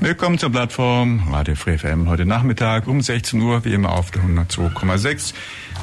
Willkommen zur Plattform Radio Free FM heute Nachmittag um 16 Uhr, wie immer auf der 102,6.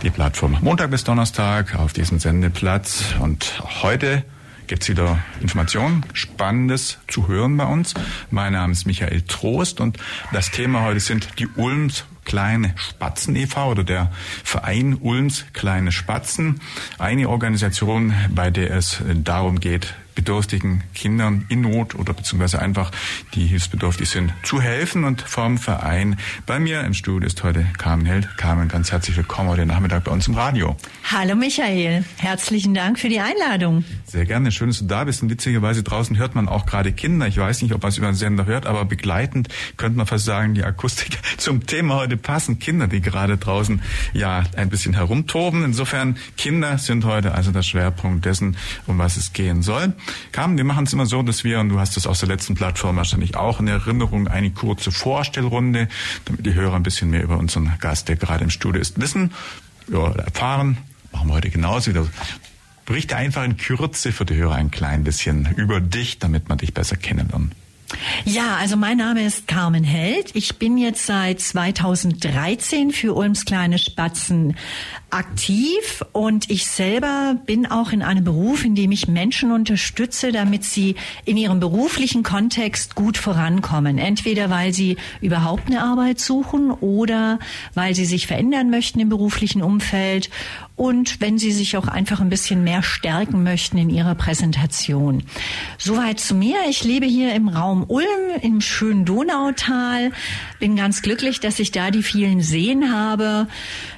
Die Plattform Montag bis Donnerstag auf diesem Sendeplatz. Und heute gibt's wieder Informationen, Spannendes zu hören bei uns. Mein Name ist Michael Trost und das Thema heute sind die Ulms Kleine Spatzen e.V. oder der Verein Ulms Kleine Spatzen. Eine Organisation, bei der es darum geht, bedürftigen Kindern in Not oder beziehungsweise einfach, die hilfsbedürftig sind, zu helfen und vom Verein. Bei mir im Studio ist heute Carmen Held. Carmen, ganz herzlich willkommen heute Nachmittag bei uns im Radio. Hallo Michael, herzlichen Dank für die Einladung. Sehr gerne, schön, dass du da bist und witzigerweise draußen hört man auch gerade Kinder. Ich weiß nicht, ob man es über den Sender hört, aber begleitend könnte man fast sagen, die Akustik zum Thema heute passen. Kinder, die gerade draußen ja ein bisschen herumtoben. Insofern, Kinder sind heute also der Schwerpunkt dessen, um was es gehen soll. Carmen, wir machen es immer so, dass wir, und du hast es aus der letzten Plattform wahrscheinlich auch in Erinnerung, eine kurze Vorstellrunde, damit die Hörer ein bisschen mehr über unseren Gast, der gerade im Studio ist, wissen, ja, erfahren. Machen wir heute genauso wieder. Berichte einfach in Kürze für die Hörer ein klein bisschen über dich, damit man dich besser kennenlernt. Ja, also mein Name ist Carmen Held. Ich bin jetzt seit 2013 für Ulms kleine Spatzen aktiv und ich selber bin auch in einem Beruf, in dem ich Menschen unterstütze, damit sie in ihrem beruflichen Kontext gut vorankommen. Entweder weil sie überhaupt eine Arbeit suchen oder weil sie sich verändern möchten im beruflichen Umfeld und wenn sie sich auch einfach ein bisschen mehr stärken möchten in ihrer Präsentation. Soweit zu mir. Ich lebe hier im Raum Ulm im schönen Donautal. Bin ganz glücklich, dass ich da die vielen Seen habe.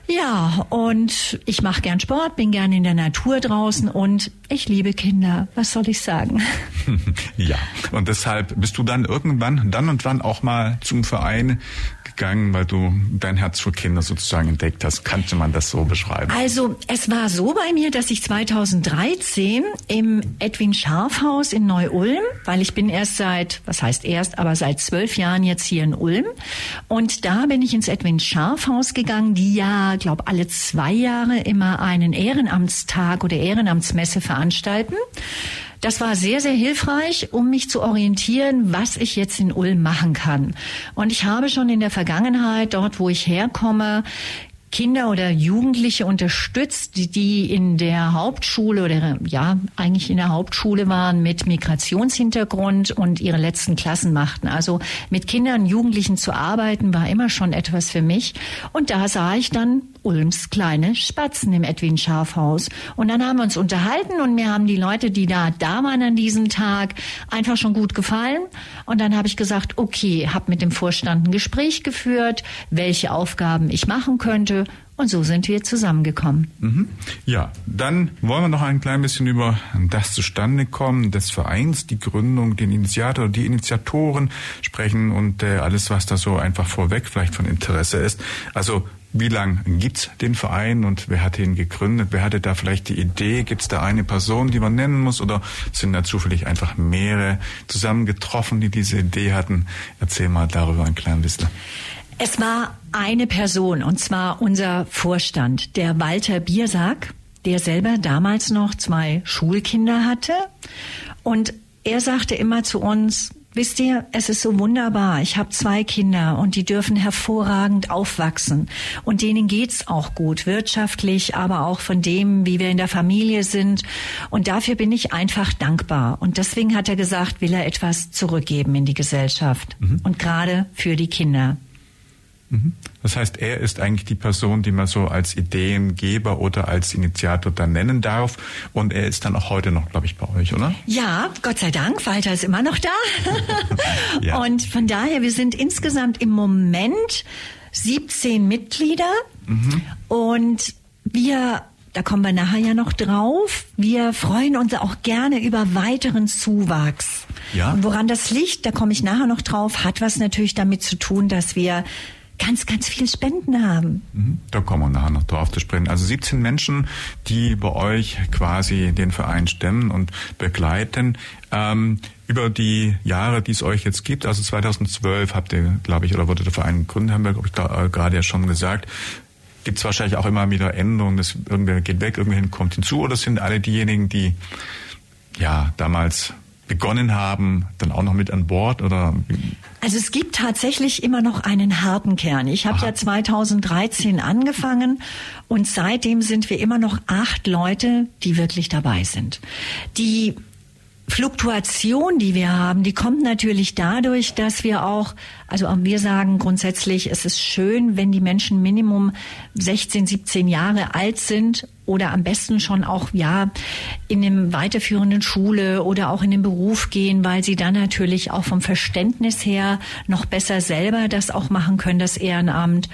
Ja, und ich mache gern Sport, bin gern in der Natur draußen und ich liebe Kinder. Was soll ich sagen? ja, und deshalb bist du dann irgendwann, dann und wann auch mal zum Verein gegangen, weil du dein Herz für Kinder sozusagen entdeckt hast. Kannte man das so beschreiben? Also, es war so bei mir, dass ich 2013 im Edwin Scharfhaus in Neu-Ulm, weil ich bin erst seit, was heißt erst, aber seit zwölf Jahren jetzt hier in Ulm. Und da bin ich ins Edwin Scharfhaus gegangen, die ja glaube alle zwei Jahre immer einen Ehrenamtstag oder Ehrenamtsmesse veranstalten. Das war sehr, sehr hilfreich, um mich zu orientieren, was ich jetzt in Ulm machen kann. Und ich habe schon in der Vergangenheit, dort wo ich herkomme, Kinder oder Jugendliche unterstützt, die in der Hauptschule oder ja, eigentlich in der Hauptschule waren mit Migrationshintergrund und ihre letzten Klassen machten. Also mit Kindern und Jugendlichen zu arbeiten war immer schon etwas für mich. Und da sah ich dann Ulms kleine Spatzen im Edwin Schafhaus. Und dann haben wir uns unterhalten und mir haben die Leute, die da da waren an diesem Tag, einfach schon gut gefallen. Und dann habe ich gesagt, okay, habe mit dem Vorstand ein Gespräch geführt, welche Aufgaben ich machen könnte. Und so sind wir zusammengekommen. Mhm. Ja, dann wollen wir noch ein klein bisschen über das Zustandekommen des Vereins, die Gründung, den Initiator, die Initiatoren sprechen und äh, alles, was da so einfach vorweg vielleicht von Interesse ist. Also wie lange gibt's den Verein und wer hat ihn gegründet? Wer hatte da vielleicht die Idee? Gibt's da eine Person, die man nennen muss oder sind da zufällig einfach mehrere zusammengetroffen, die diese Idee hatten? Erzähl mal darüber ein klein bisschen. Es war eine Person und zwar unser Vorstand, der Walter Biersack, der selber damals noch zwei Schulkinder hatte und er sagte immer zu uns, Wisst ihr, es ist so wunderbar. Ich habe zwei Kinder und die dürfen hervorragend aufwachsen. Und denen geht's auch gut, wirtschaftlich, aber auch von dem, wie wir in der Familie sind. Und dafür bin ich einfach dankbar. Und deswegen hat er gesagt, will er etwas zurückgeben in die Gesellschaft. Mhm. Und gerade für die Kinder. Mhm. Das heißt, er ist eigentlich die Person, die man so als Ideengeber oder als Initiator dann nennen darf. Und er ist dann auch heute noch, glaube ich, bei euch, oder? Ja, Gott sei Dank. Walter ist immer noch da. ja. Und von daher, wir sind insgesamt im Moment 17 Mitglieder. Mhm. Und wir da kommen wir nachher ja noch drauf. Wir freuen uns auch gerne über weiteren Zuwachs. Ja. Und woran das liegt, da komme ich nachher noch drauf, hat was natürlich damit zu tun, dass wir ganz, ganz viel Spenden haben. Mhm. Da kommen wir nachher noch drauf zu sprechen. Also 17 Menschen, die bei euch quasi den Verein stemmen und begleiten. Ähm, über die Jahre, die es euch jetzt gibt, also 2012 habt ihr, glaube ich, oder wurde der Verein gegründet, haben wir, glaube ich, äh, gerade ja schon gesagt, gibt es wahrscheinlich auch immer wieder Änderungen, dass irgendwer geht weg, irgendwer kommt hinzu, oder sind alle diejenigen, die ja damals begonnen haben, dann auch noch mit an Bord oder? Also es gibt tatsächlich immer noch einen harten Kern. Ich habe ja 2013 angefangen und seitdem sind wir immer noch acht Leute, die wirklich dabei sind. Die Fluktuation, die wir haben, die kommt natürlich dadurch, dass wir auch, also wir sagen grundsätzlich, es ist schön, wenn die Menschen Minimum 16, 17 Jahre alt sind oder am besten schon auch, ja, in einem weiterführenden Schule oder auch in den Beruf gehen, weil sie dann natürlich auch vom Verständnis her noch besser selber das auch machen können, das Ehrenamt.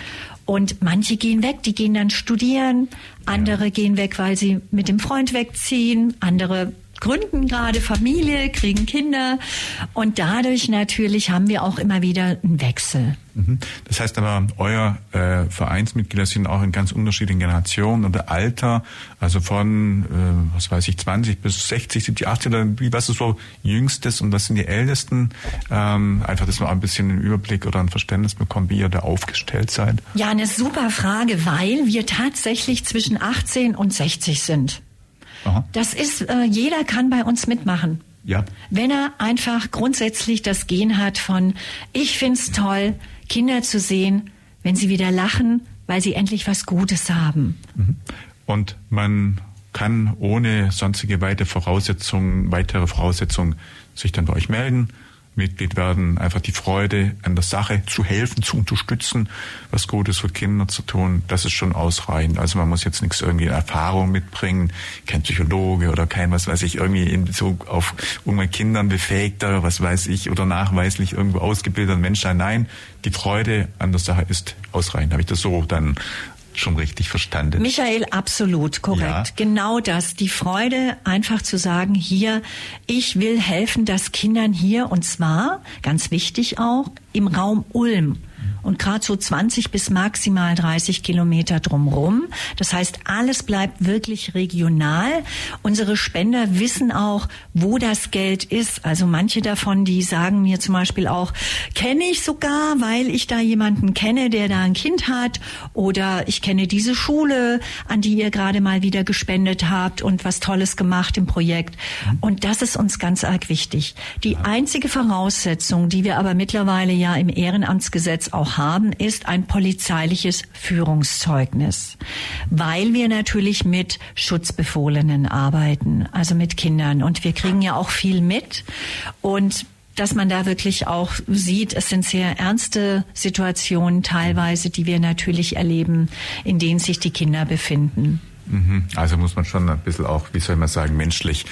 Und manche gehen weg, die gehen dann studieren, andere ja. gehen weg, weil sie mit dem Freund wegziehen, andere gründen gerade Familie, kriegen Kinder und dadurch natürlich haben wir auch immer wieder einen Wechsel. Mhm. Das heißt aber, euer äh, Vereinsmitglieder sind auch in ganz unterschiedlichen Generationen oder Alter, also von, äh, was weiß ich, 20 bis 60, 70, 80 oder wie, was ist so jüngstes und was sind die ältesten? Ähm, einfach, dass man ein bisschen einen Überblick oder ein Verständnis bekommt, wie ihr da aufgestellt seid. Ja, eine super Frage, weil wir tatsächlich zwischen 18 und 60 sind. Aha. Das ist, äh, jeder kann bei uns mitmachen. Ja. Wenn er einfach grundsätzlich das Gen hat von, ich find's toll, Kinder zu sehen, wenn sie wieder lachen, weil sie endlich was Gutes haben. Mhm. Und man kann ohne sonstige weitere Voraussetzungen, weitere Voraussetzungen sich dann bei euch melden Mitglied werden, einfach die Freude an der Sache zu helfen, zu unterstützen, was Gutes für Kinder zu tun, das ist schon ausreichend. Also man muss jetzt nichts irgendwie Erfahrung mitbringen, kein Psychologe oder kein, was weiß ich, irgendwie in Bezug auf irgendwelche Kindern befähigter, was weiß ich, oder nachweislich irgendwo ausgebildeter Mensch sein. Nein, die Freude an der Sache ist ausreichend. Habe ich das so dann schon richtig verstanden. Michael, absolut korrekt. Ja. Genau das. Die Freude, einfach zu sagen, hier, ich will helfen, dass Kindern hier, und zwar, ganz wichtig auch, im Raum Ulm und gerade so 20 bis maximal 30 Kilometer drumrum. Das heißt, alles bleibt wirklich regional. Unsere Spender wissen auch, wo das Geld ist. Also manche davon, die sagen mir zum Beispiel auch, kenne ich sogar, weil ich da jemanden kenne, der da ein Kind hat oder ich kenne diese Schule, an die ihr gerade mal wieder gespendet habt und was Tolles gemacht im Projekt. Und das ist uns ganz arg wichtig. Die einzige Voraussetzung, die wir aber mittlerweile ja im Ehrenamtsgesetz auch haben, ist ein polizeiliches Führungszeugnis, weil wir natürlich mit Schutzbefohlenen arbeiten, also mit Kindern. Und wir kriegen ja auch viel mit. Und dass man da wirklich auch sieht, es sind sehr ernste Situationen teilweise, die wir natürlich erleben, in denen sich die Kinder befinden. Mhm. Also muss man schon ein bisschen auch, wie soll man sagen, menschlich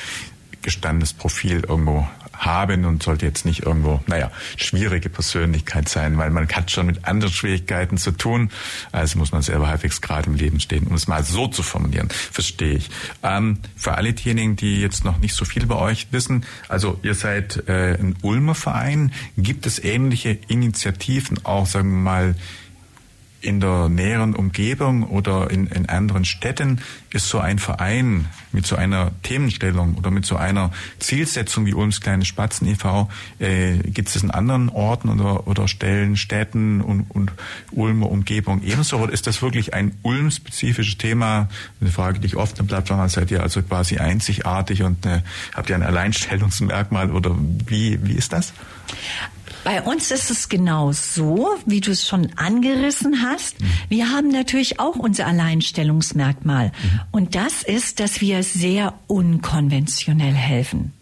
gestandenes Profil irgendwo haben und sollte jetzt nicht irgendwo, naja, schwierige Persönlichkeit sein, weil man hat schon mit anderen Schwierigkeiten zu tun. Also muss man selber halbwegs gerade im Leben stehen, um es mal so zu formulieren. Verstehe ich. Ähm, für alle diejenigen, die jetzt noch nicht so viel bei euch wissen, also ihr seid äh, ein Ulmer Verein. Gibt es ähnliche Initiativen auch, sagen wir mal, in der näheren Umgebung oder in, in anderen Städten ist so ein Verein mit so einer Themenstellung oder mit so einer Zielsetzung wie Ulms kleine Spatzen e.V. Äh, gibt es in anderen Orten oder, oder Stellen, Städten und, und Ulmer Umgebung ebenso? Oder ist das wirklich ein Ulm-spezifisches Thema? Eine Frage, die ich oft im Plattform habe, seid ihr also quasi einzigartig und äh, habt ihr ein Alleinstellungsmerkmal oder wie, wie ist das? Bei uns ist es genau so, wie du es schon angerissen hast. Wir haben natürlich auch unser Alleinstellungsmerkmal. Mhm. Und das ist, dass wir sehr unkonventionell helfen.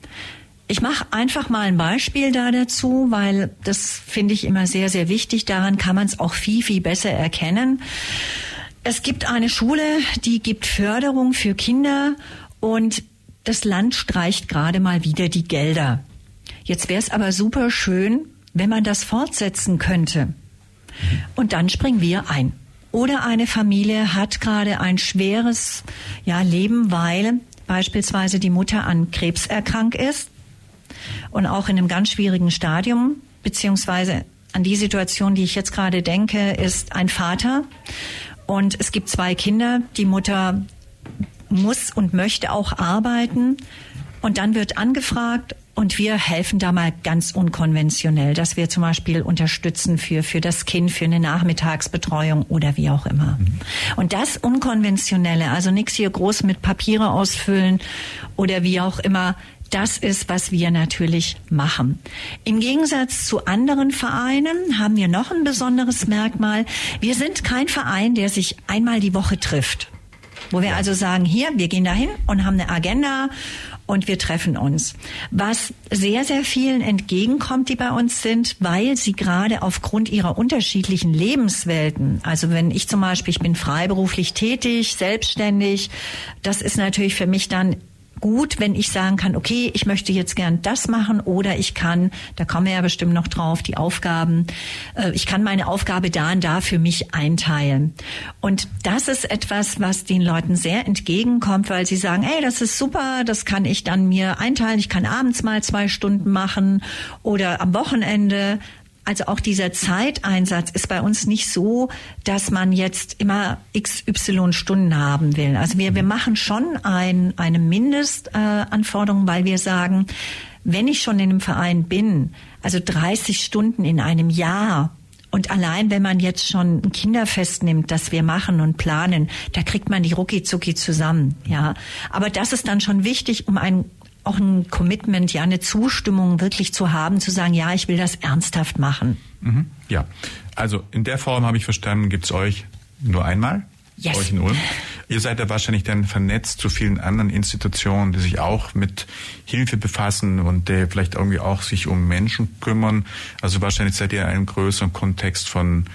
Ich mache einfach mal ein Beispiel da dazu, weil das finde ich immer sehr, sehr wichtig. Daran kann man es auch viel, viel besser erkennen. Es gibt eine Schule, die gibt Förderung für Kinder und das Land streicht gerade mal wieder die Gelder. Jetzt wäre es aber super schön, wenn man das fortsetzen könnte. Und dann springen wir ein oder eine Familie hat gerade ein schweres ja, Leben, weil beispielsweise die Mutter an Krebs erkrankt ist und auch in einem ganz schwierigen Stadium, beziehungsweise an die Situation, die ich jetzt gerade denke, ist ein Vater und es gibt zwei Kinder. Die Mutter muss und möchte auch arbeiten und dann wird angefragt und wir helfen da mal ganz unkonventionell, dass wir zum Beispiel unterstützen für, für das Kind, für eine Nachmittagsbetreuung oder wie auch immer. Mhm. Und das Unkonventionelle, also nichts hier groß mit Papiere ausfüllen oder wie auch immer, das ist, was wir natürlich machen. Im Gegensatz zu anderen Vereinen haben wir noch ein besonderes Merkmal. Wir sind kein Verein, der sich einmal die Woche trifft. Wo wir also sagen, hier, wir gehen dahin und haben eine Agenda und wir treffen uns. Was sehr, sehr vielen entgegenkommt, die bei uns sind, weil sie gerade aufgrund ihrer unterschiedlichen Lebenswelten, also wenn ich zum Beispiel, ich bin freiberuflich tätig, selbstständig, das ist natürlich für mich dann gut, wenn ich sagen kann, okay, ich möchte jetzt gern das machen oder ich kann, da kommen wir ja bestimmt noch drauf, die Aufgaben, äh, ich kann meine Aufgabe da und da für mich einteilen. Und das ist etwas, was den Leuten sehr entgegenkommt, weil sie sagen, ey, das ist super, das kann ich dann mir einteilen, ich kann abends mal zwei Stunden machen oder am Wochenende. Also auch dieser Zeiteinsatz ist bei uns nicht so, dass man jetzt immer XY Stunden haben will. Also wir, wir machen schon ein, eine Mindestanforderung, äh, weil wir sagen, wenn ich schon in einem Verein bin, also 30 Stunden in einem Jahr, und allein, wenn man jetzt schon ein Kinderfest nimmt, das wir machen und planen, da kriegt man die rucki zucki zusammen, ja. Aber das ist dann schon wichtig, um ein auch ein Commitment, ja, eine Zustimmung wirklich zu haben, zu sagen, ja, ich will das ernsthaft machen. Mhm. Ja, also in der Form habe ich verstanden, gibt es euch nur einmal. Yes. Euch in Ulm. Ihr seid ja wahrscheinlich dann vernetzt zu vielen anderen Institutionen, die sich auch mit Hilfe befassen und äh, vielleicht irgendwie auch sich um Menschen kümmern. Also wahrscheinlich seid ihr in einem größeren Kontext von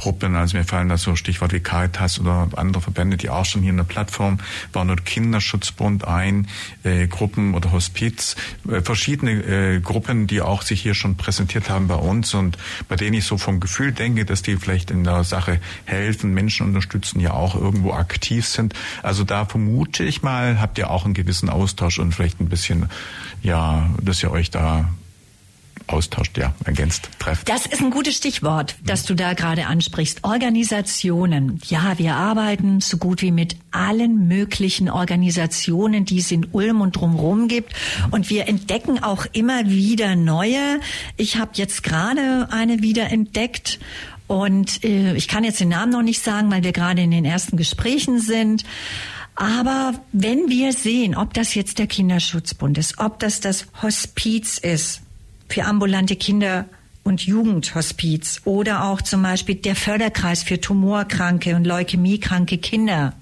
Gruppen, also mir fallen da so Stichwort wie Caritas oder andere Verbände, die auch schon hier in der Plattform waren, oder Kinderschutzbund ein, äh, Gruppen oder Hospiz, äh, verschiedene äh, Gruppen, die auch sich hier schon präsentiert haben bei uns und bei denen ich so vom Gefühl denke, dass die vielleicht in der Sache helfen, Menschen unterstützen, ja auch irgendwo aktiv sind. Also da vermute ich mal, habt ihr auch einen gewissen Austausch und vielleicht ein bisschen, ja, dass ihr euch da austauscht, ja, ergänzt, trefft. Das ist ein gutes Stichwort, das du da gerade ansprichst. Organisationen. Ja, wir arbeiten so gut wie mit allen möglichen Organisationen, die es in Ulm und drumherum gibt. Und wir entdecken auch immer wieder neue. Ich habe jetzt gerade eine wieder entdeckt. Und äh, ich kann jetzt den Namen noch nicht sagen, weil wir gerade in den ersten Gesprächen sind. Aber wenn wir sehen, ob das jetzt der Kinderschutzbund ist, ob das das Hospiz ist, für ambulante Kinder und Jugendhospiz oder auch zum Beispiel der Förderkreis für tumorkranke und leukämiekranke Kinder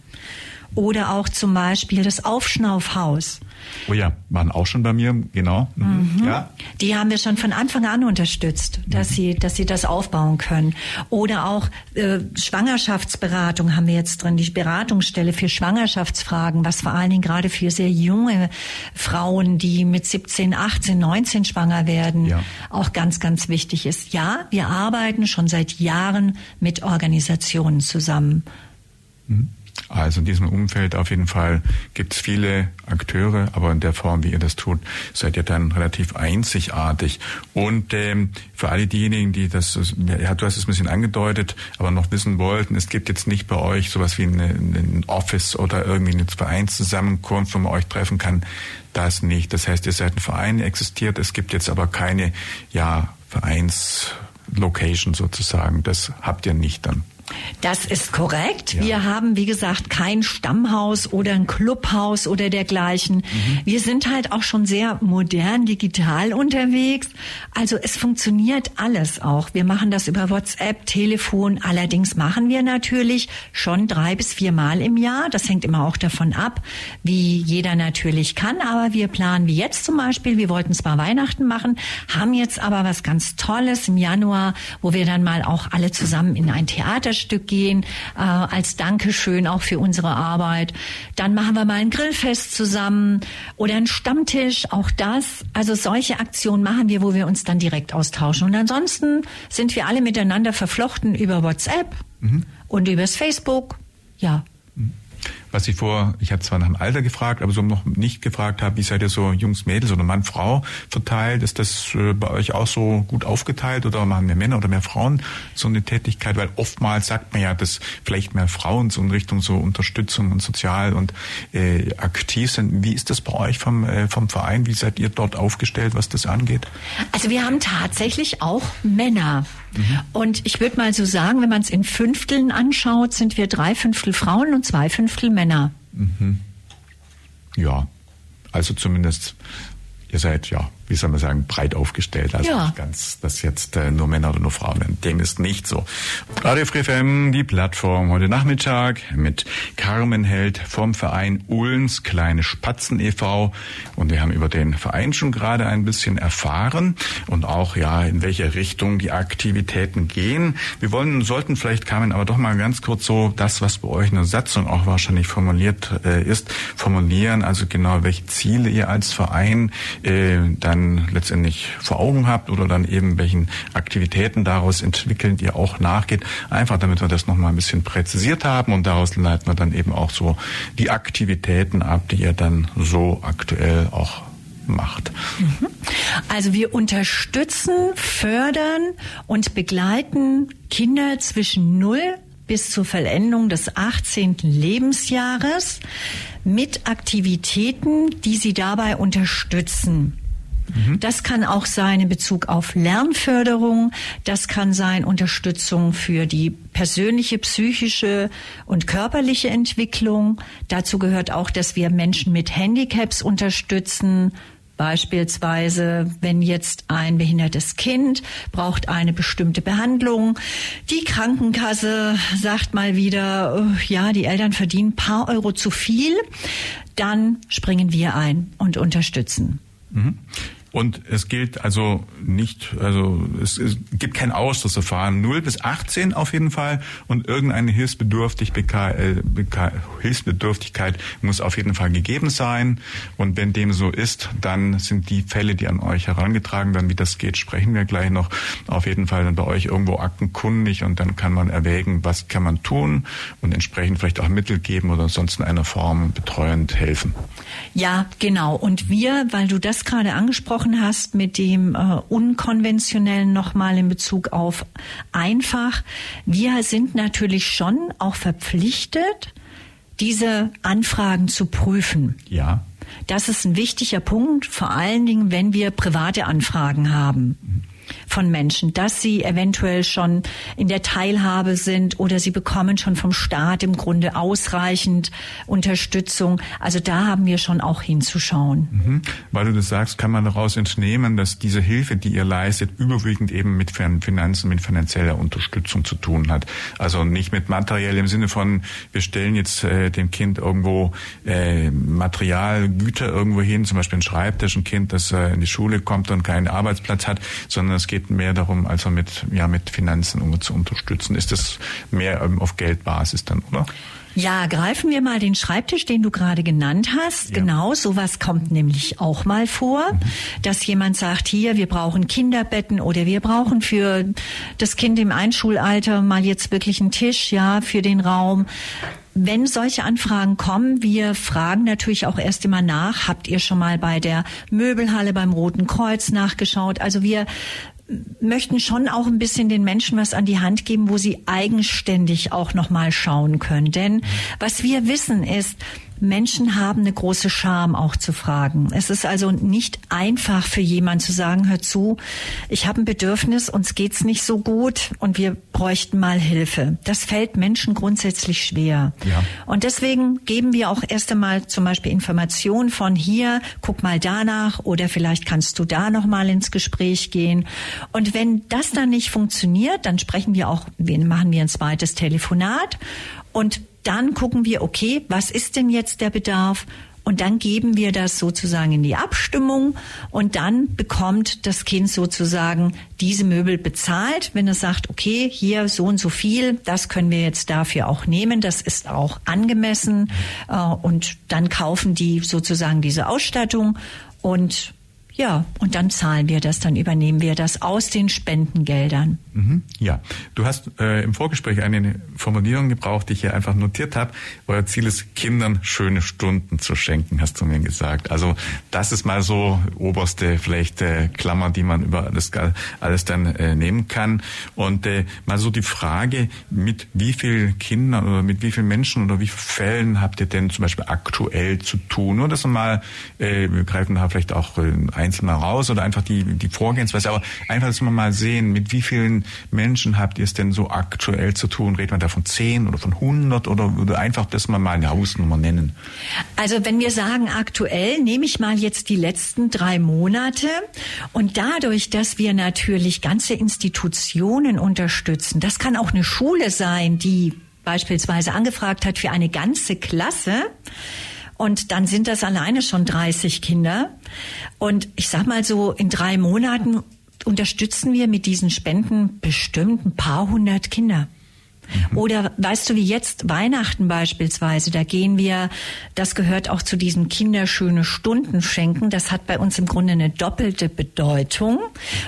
oder auch zum Beispiel das Aufschnaufhaus. Oh ja, waren auch schon bei mir, genau. Mhm. Mhm. Ja. Die haben wir schon von Anfang an unterstützt, dass mhm. sie, dass sie das aufbauen können. Oder auch äh, Schwangerschaftsberatung haben wir jetzt drin, die Beratungsstelle für Schwangerschaftsfragen, was vor allen Dingen gerade für sehr junge Frauen, die mit 17, 18, 19 schwanger werden, ja. auch ganz, ganz wichtig ist. Ja, wir arbeiten schon seit Jahren mit Organisationen zusammen. Mhm. Also in diesem Umfeld auf jeden Fall gibt es viele Akteure, aber in der Form, wie ihr das tut, seid ihr dann relativ einzigartig. Und ähm, für alle diejenigen, die das, ja, du hast es ein bisschen angedeutet, aber noch wissen wollten, es gibt jetzt nicht bei euch sowas wie ein Office oder irgendwie eine Vereinszusammenkunft, wo man euch treffen kann. Das nicht. Das heißt, ihr seid ein Verein, existiert. Es gibt jetzt aber keine, ja, Vereinslocation sozusagen. Das habt ihr nicht dann. Das ist korrekt. Ja. Wir haben, wie gesagt, kein Stammhaus oder ein Clubhaus oder dergleichen. Mhm. Wir sind halt auch schon sehr modern digital unterwegs. Also es funktioniert alles auch. Wir machen das über WhatsApp, Telefon. Allerdings machen wir natürlich schon drei bis vier Mal im Jahr. Das hängt immer auch davon ab, wie jeder natürlich kann. Aber wir planen, wie jetzt zum Beispiel, wir wollten zwar Weihnachten machen, haben jetzt aber was ganz Tolles im Januar, wo wir dann mal auch alle zusammen in ein Theater Theaterstück gehen, äh, als Dankeschön auch für unsere Arbeit. Dann machen wir mal ein Grillfest zusammen oder ein Stammtisch, auch das. Also solche Aktionen machen wir, wo wir uns dann direkt austauschen. Und ansonsten sind wir alle miteinander verflochten über WhatsApp Mhm. Und übers Facebook, ja. Was ich vor, ich habe zwar nach dem Alter gefragt, aber so noch nicht gefragt habe, wie seid ihr so Jungs, Mädels oder Mann, Frau verteilt? Ist das äh, bei euch auch so gut aufgeteilt oder machen mehr Männer oder mehr Frauen so eine Tätigkeit? Weil oftmals sagt man ja, dass vielleicht mehr Frauen so in Richtung so Unterstützung und sozial und äh, aktiv sind. Wie ist das bei euch vom, äh, vom Verein? Wie seid ihr dort aufgestellt, was das angeht? Also wir haben tatsächlich auch Männer. Mhm. Und ich würde mal so sagen, wenn man es in Fünfteln anschaut, sind wir drei Fünftel Frauen und zwei Fünftel Männer. Mhm. Ja, also zumindest ihr seid ja wie soll man sagen, breit aufgestellt. Also ja. nicht ganz, dass jetzt äh, nur Männer oder nur Frauen sind. Dem ist nicht so. Radio Free FM, die Plattform heute Nachmittag mit Carmen Held vom Verein Ullens Kleine Spatzen e.V. Und wir haben über den Verein schon gerade ein bisschen erfahren und auch ja, in welche Richtung die Aktivitäten gehen. Wir wollen, sollten vielleicht, Carmen, aber doch mal ganz kurz so das, was bei euch in der Satzung auch wahrscheinlich formuliert äh, ist, formulieren. Also genau, welche Ziele ihr als Verein äh, dann dann letztendlich vor Augen habt oder dann eben welchen Aktivitäten daraus entwickeln, ihr auch nachgeht. Einfach damit wir das nochmal ein bisschen präzisiert haben und daraus leiten wir dann eben auch so die Aktivitäten ab, die ihr dann so aktuell auch macht. Mhm. Also wir unterstützen, fördern und begleiten Kinder zwischen 0 bis zur Vollendung des 18. Lebensjahres mit Aktivitäten, die sie dabei unterstützen. Mhm. Das kann auch sein in Bezug auf Lernförderung. Das kann sein Unterstützung für die persönliche, psychische und körperliche Entwicklung. Dazu gehört auch, dass wir Menschen mit Handicaps unterstützen. Beispielsweise, wenn jetzt ein behindertes Kind braucht eine bestimmte Behandlung, die Krankenkasse sagt mal wieder, oh, ja, die Eltern verdienen ein paar Euro zu viel, dann springen wir ein und unterstützen. Mhm. Und es gilt also nicht, also es, es gibt kein Ausschlussverfahren. 0 bis 18 auf jeden Fall und irgendeine Hilfsbedürftigkeit, Hilfsbedürftigkeit muss auf jeden Fall gegeben sein. Und wenn dem so ist, dann sind die Fälle, die an euch herangetragen werden, wie das geht, sprechen wir gleich noch, auf jeden Fall dann bei euch irgendwo aktenkundig und dann kann man erwägen, was kann man tun und entsprechend vielleicht auch Mittel geben oder sonst in einer Form betreuend helfen. Ja, genau. Und wir, weil du das gerade angesprochen angesprochen hast mit dem äh, unkonventionellen nochmal in Bezug auf einfach. Wir sind natürlich schon auch verpflichtet, diese Anfragen zu prüfen. Ja. Das ist ein wichtiger Punkt, vor allen Dingen, wenn wir private Anfragen haben. Von Menschen, dass sie eventuell schon in der Teilhabe sind oder sie bekommen schon vom Staat im Grunde ausreichend Unterstützung. Also da haben wir schon auch hinzuschauen. Mhm. Weil du das sagst, kann man daraus entnehmen, dass diese Hilfe, die ihr leistet, überwiegend eben mit Finanzen, mit finanzieller Unterstützung zu tun hat. Also nicht mit materiell im Sinne von, wir stellen jetzt äh, dem Kind irgendwo äh, Material, Güter irgendwo hin, zum Beispiel ein Schreibtisch, ein Kind, das äh, in die Schule kommt und keinen Arbeitsplatz hat, sondern es geht mehr darum, also mit, ja, mit Finanzen um zu unterstützen. Ist das mehr ähm, auf Geldbasis dann, oder? Ja, greifen wir mal den Schreibtisch, den du gerade genannt hast. Ja. Genau, sowas kommt nämlich auch mal vor, mhm. dass jemand sagt, hier, wir brauchen Kinderbetten oder wir brauchen für das Kind im Einschulalter mal jetzt wirklich einen Tisch, ja, für den Raum. Wenn solche Anfragen kommen, wir fragen natürlich auch erst immer nach, habt ihr schon mal bei der Möbelhalle beim Roten Kreuz nachgeschaut? Also wir möchten schon auch ein bisschen den Menschen was an die Hand geben, wo sie eigenständig auch noch mal schauen können. Denn was wir wissen ist, Menschen haben eine große Scham auch zu fragen. Es ist also nicht einfach für jemanden zu sagen, hör zu, ich habe ein Bedürfnis, uns geht's nicht so gut und wir bräuchten mal Hilfe. Das fällt Menschen grundsätzlich schwer. Ja. Und deswegen geben wir auch erst einmal zum Beispiel Informationen von hier, guck mal danach oder vielleicht kannst du da noch mal ins Gespräch gehen. Und wenn das dann nicht funktioniert, dann sprechen wir auch, machen wir ein zweites Telefonat und dann gucken wir, okay, was ist denn jetzt der Bedarf? Und dann geben wir das sozusagen in die Abstimmung und dann bekommt das Kind sozusagen diese Möbel bezahlt, wenn es sagt, okay, hier so und so viel, das können wir jetzt dafür auch nehmen, das ist auch angemessen äh, und dann kaufen die sozusagen diese Ausstattung und ja, und dann zahlen wir das, dann übernehmen wir das aus den Spendengeldern. Mhm, ja, du hast äh, im Vorgespräch eine Formulierung gebraucht, die ich hier einfach notiert habe. Euer Ziel ist, Kindern schöne Stunden zu schenken, hast du mir gesagt. Also das ist mal so oberste vielleicht äh, Klammer, die man über alles, alles dann äh, nehmen kann. Und äh, mal so die Frage, mit wie vielen Kindern oder mit wie vielen Menschen oder wie vielen Fällen habt ihr denn zum Beispiel aktuell zu tun? Nur dass wir mal, äh, wir greifen da vielleicht auch äh, mal raus oder einfach die, die Vorgehensweise, aber einfach, dass wir mal sehen, mit wie vielen Menschen habt ihr es denn so aktuell zu tun? Redet man da von 10 oder von 100 oder, oder einfach, dass wir mal eine Hausnummer nennen? Also wenn wir sagen aktuell, nehme ich mal jetzt die letzten drei Monate und dadurch, dass wir natürlich ganze Institutionen unterstützen, das kann auch eine Schule sein, die beispielsweise angefragt hat für eine ganze Klasse, und dann sind das alleine schon 30 Kinder. Und ich sag mal so, in drei Monaten unterstützen wir mit diesen Spenden bestimmt ein paar hundert Kinder. Mhm. Oder weißt du, wie jetzt Weihnachten beispielsweise, da gehen wir, das gehört auch zu diesen kinderschöne Stunden schenken. Das hat bei uns im Grunde eine doppelte Bedeutung.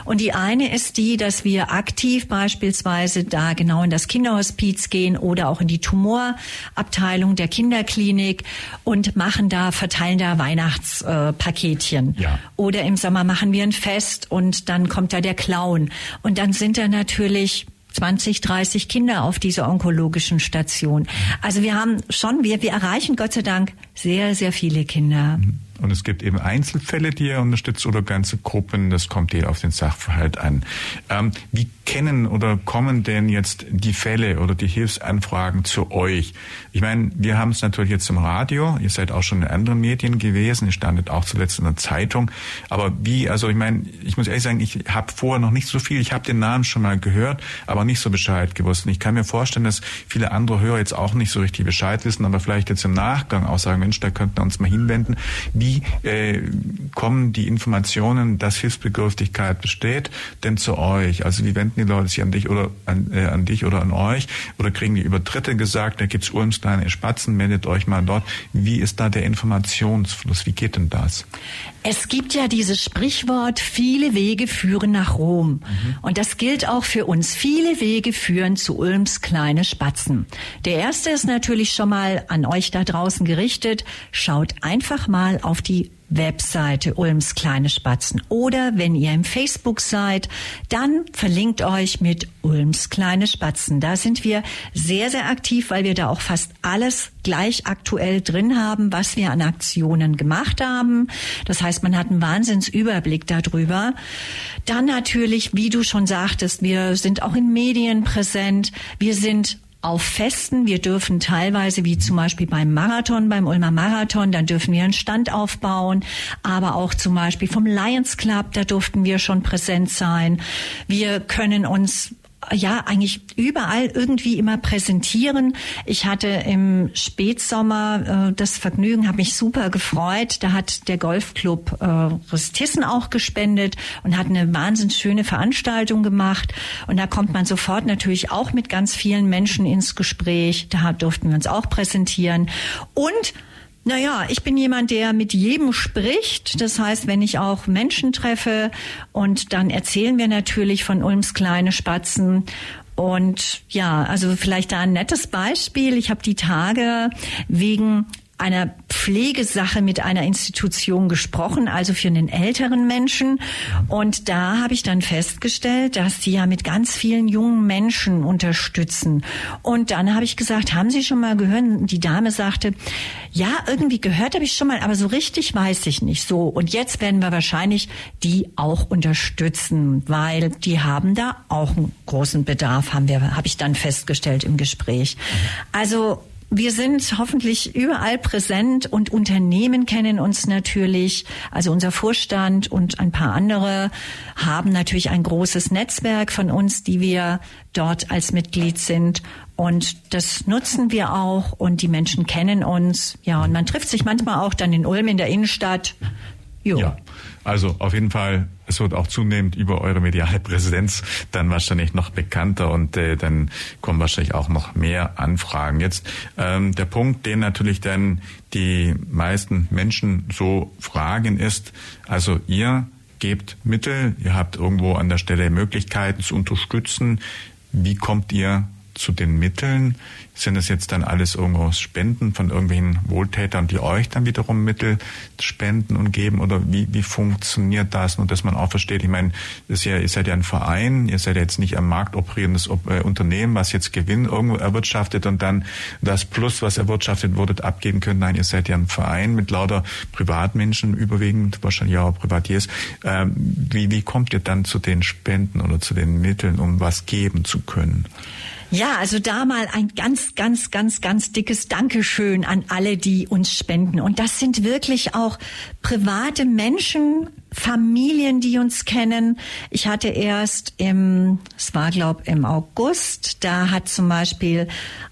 Und die eine ist die, dass wir aktiv beispielsweise da genau in das Kinderhospiz gehen oder auch in die Tumorabteilung der Kinderklinik und machen da, verteilen da Weihnachtspaketchen. Ja. Oder im Sommer machen wir ein Fest und dann kommt da der Clown. Und dann sind da natürlich 20, 30 Kinder auf dieser onkologischen Station. Also wir haben schon, wir, wir erreichen Gott sei Dank sehr, sehr viele Kinder. Mhm. Und es gibt eben Einzelfälle, die ihr unterstützt oder ganze Gruppen. Das kommt hier auf den Sachverhalt an. Ähm, wie kennen oder kommen denn jetzt die Fälle oder die Hilfsanfragen zu euch? Ich meine, wir haben es natürlich jetzt im Radio. Ihr seid auch schon in anderen Medien gewesen. Ihr standet auch zuletzt in der Zeitung. Aber wie, also ich meine, ich muss ehrlich sagen, ich habe vorher noch nicht so viel. Ich habe den Namen schon mal gehört, aber nicht so Bescheid gewusst. Und ich kann mir vorstellen, dass viele andere Hörer jetzt auch nicht so richtig Bescheid wissen, aber vielleicht jetzt im Nachgang auch sagen, Mensch, da könnten wir uns mal hinwenden. Wie wie äh, kommen die Informationen, dass Hilfsbedürftigkeit besteht, denn zu euch? Also wie wenden die Leute sich an dich oder an, äh, an dich oder an euch? Oder kriegen die über Dritte gesagt, da gibt's Ulms kleine Spatzen, meldet euch mal dort. Wie ist da der Informationsfluss? Wie geht denn das? Es gibt ja dieses Sprichwort, viele Wege führen nach Rom. Mhm. Und das gilt auch für uns. Viele Wege führen zu Ulms kleine Spatzen. Der erste ist natürlich schon mal an euch da draußen gerichtet. Schaut einfach mal auf die Webseite Ulms kleine Spatzen. Oder wenn ihr im Facebook seid, dann verlinkt euch mit Ulms kleine Spatzen. Da sind wir sehr, sehr aktiv, weil wir da auch fast alles gleich aktuell drin haben, was wir an Aktionen gemacht haben. Das heißt, man hat einen Wahnsinnsüberblick darüber. Dann natürlich, wie du schon sagtest, wir sind auch in Medien präsent. Wir sind auf Festen. Wir dürfen teilweise, wie zum Beispiel beim Marathon, beim Ulmer Marathon, dann dürfen wir einen Stand aufbauen. Aber auch zum Beispiel vom Lions Club, da durften wir schon präsent sein. Wir können uns ja eigentlich überall irgendwie immer präsentieren. Ich hatte im Spätsommer äh, das Vergnügen, habe mich super gefreut. Da hat der Golfclub äh, Rüstissen auch gespendet und hat eine wahnsinnig schöne Veranstaltung gemacht. Und da kommt man sofort natürlich auch mit ganz vielen Menschen ins Gespräch. Da durften wir uns auch präsentieren. Und naja, ich bin jemand, der mit jedem spricht. Das heißt, wenn ich auch Menschen treffe und dann erzählen wir natürlich von Ulms kleine Spatzen. Und ja, also vielleicht da ein nettes Beispiel. Ich habe die Tage wegen einer Pflegesache mit einer Institution gesprochen, also für einen älteren Menschen. Und da habe ich dann festgestellt, dass die ja mit ganz vielen jungen Menschen unterstützen. Und dann habe ich gesagt, haben Sie schon mal gehört? Die Dame sagte, ja, irgendwie gehört habe ich schon mal, aber so richtig weiß ich nicht. So, und jetzt werden wir wahrscheinlich die auch unterstützen, weil die haben da auch einen großen Bedarf, haben wir, habe ich dann festgestellt im Gespräch. Also wir sind hoffentlich überall präsent und Unternehmen kennen uns natürlich. Also unser Vorstand und ein paar andere haben natürlich ein großes Netzwerk von uns, die wir dort als Mitglied sind. Und das nutzen wir auch und die Menschen kennen uns. Ja, und man trifft sich manchmal auch dann in Ulm in der Innenstadt. Jo. Ja, also auf jeden Fall, es wird auch zunehmend über eure mediale Präsenz dann wahrscheinlich noch bekannter und äh, dann kommen wahrscheinlich auch noch mehr Anfragen. Jetzt ähm, der Punkt, den natürlich dann die meisten Menschen so fragen, ist, also ihr gebt Mittel, ihr habt irgendwo an der Stelle Möglichkeiten zu unterstützen. Wie kommt ihr zu den Mitteln? Sind das jetzt dann alles irgendwo Spenden von irgendwelchen Wohltätern, die euch dann wiederum Mittel spenden und geben? Oder wie, wie funktioniert das? Nur, dass man auch versteht, ich meine, ist ja, ihr seid ja ein Verein, ihr seid ja jetzt nicht am Markt operierendes äh, Unternehmen, was jetzt Gewinn irgendwo erwirtschaftet und dann das Plus, was erwirtschaftet wurde, abgeben könnt. Nein, ihr seid ja ein Verein mit lauter Privatmenschen, überwiegend wahrscheinlich auch Privatiers. Ähm, wie, wie kommt ihr dann zu den Spenden oder zu den Mitteln, um was geben zu können? Ja, also da mal ein ganz, ganz, ganz, ganz dickes Dankeschön an alle, die uns spenden. Und das sind wirklich auch private Menschen, Familien, die uns kennen. Ich hatte erst im, es war glaube im August, da hat zum Beispiel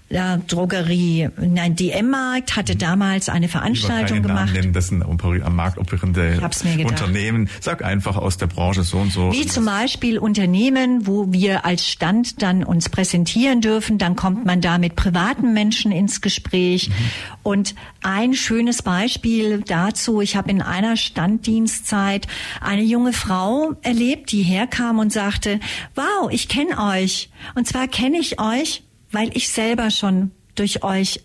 ja, Drogerie, nein, DM-Markt hatte mhm. damals eine Veranstaltung gemacht. Nennen, das sind am Markt operierende Unternehmen. Sag einfach aus der Branche so und so. Wie zum Beispiel Unternehmen, wo wir als Stand dann uns präsentieren dürfen. Dann kommt man da mit privaten Menschen ins Gespräch. Mhm. Und ein schönes Beispiel dazu, ich habe in einer Standdienstzeit eine junge Frau erlebt, die herkam und sagte, wow, ich kenne euch. Und zwar kenne ich euch weil ich selber schon durch euch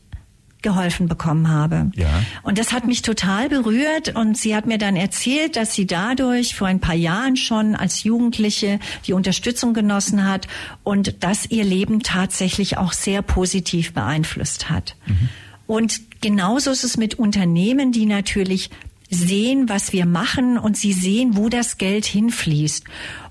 geholfen bekommen habe. Ja. Und das hat mich total berührt und sie hat mir dann erzählt, dass sie dadurch vor ein paar Jahren schon als Jugendliche die Unterstützung genossen hat und das ihr Leben tatsächlich auch sehr positiv beeinflusst hat. Mhm. Und genauso ist es mit Unternehmen, die natürlich sehen, was wir machen und sie sehen, wo das Geld hinfließt.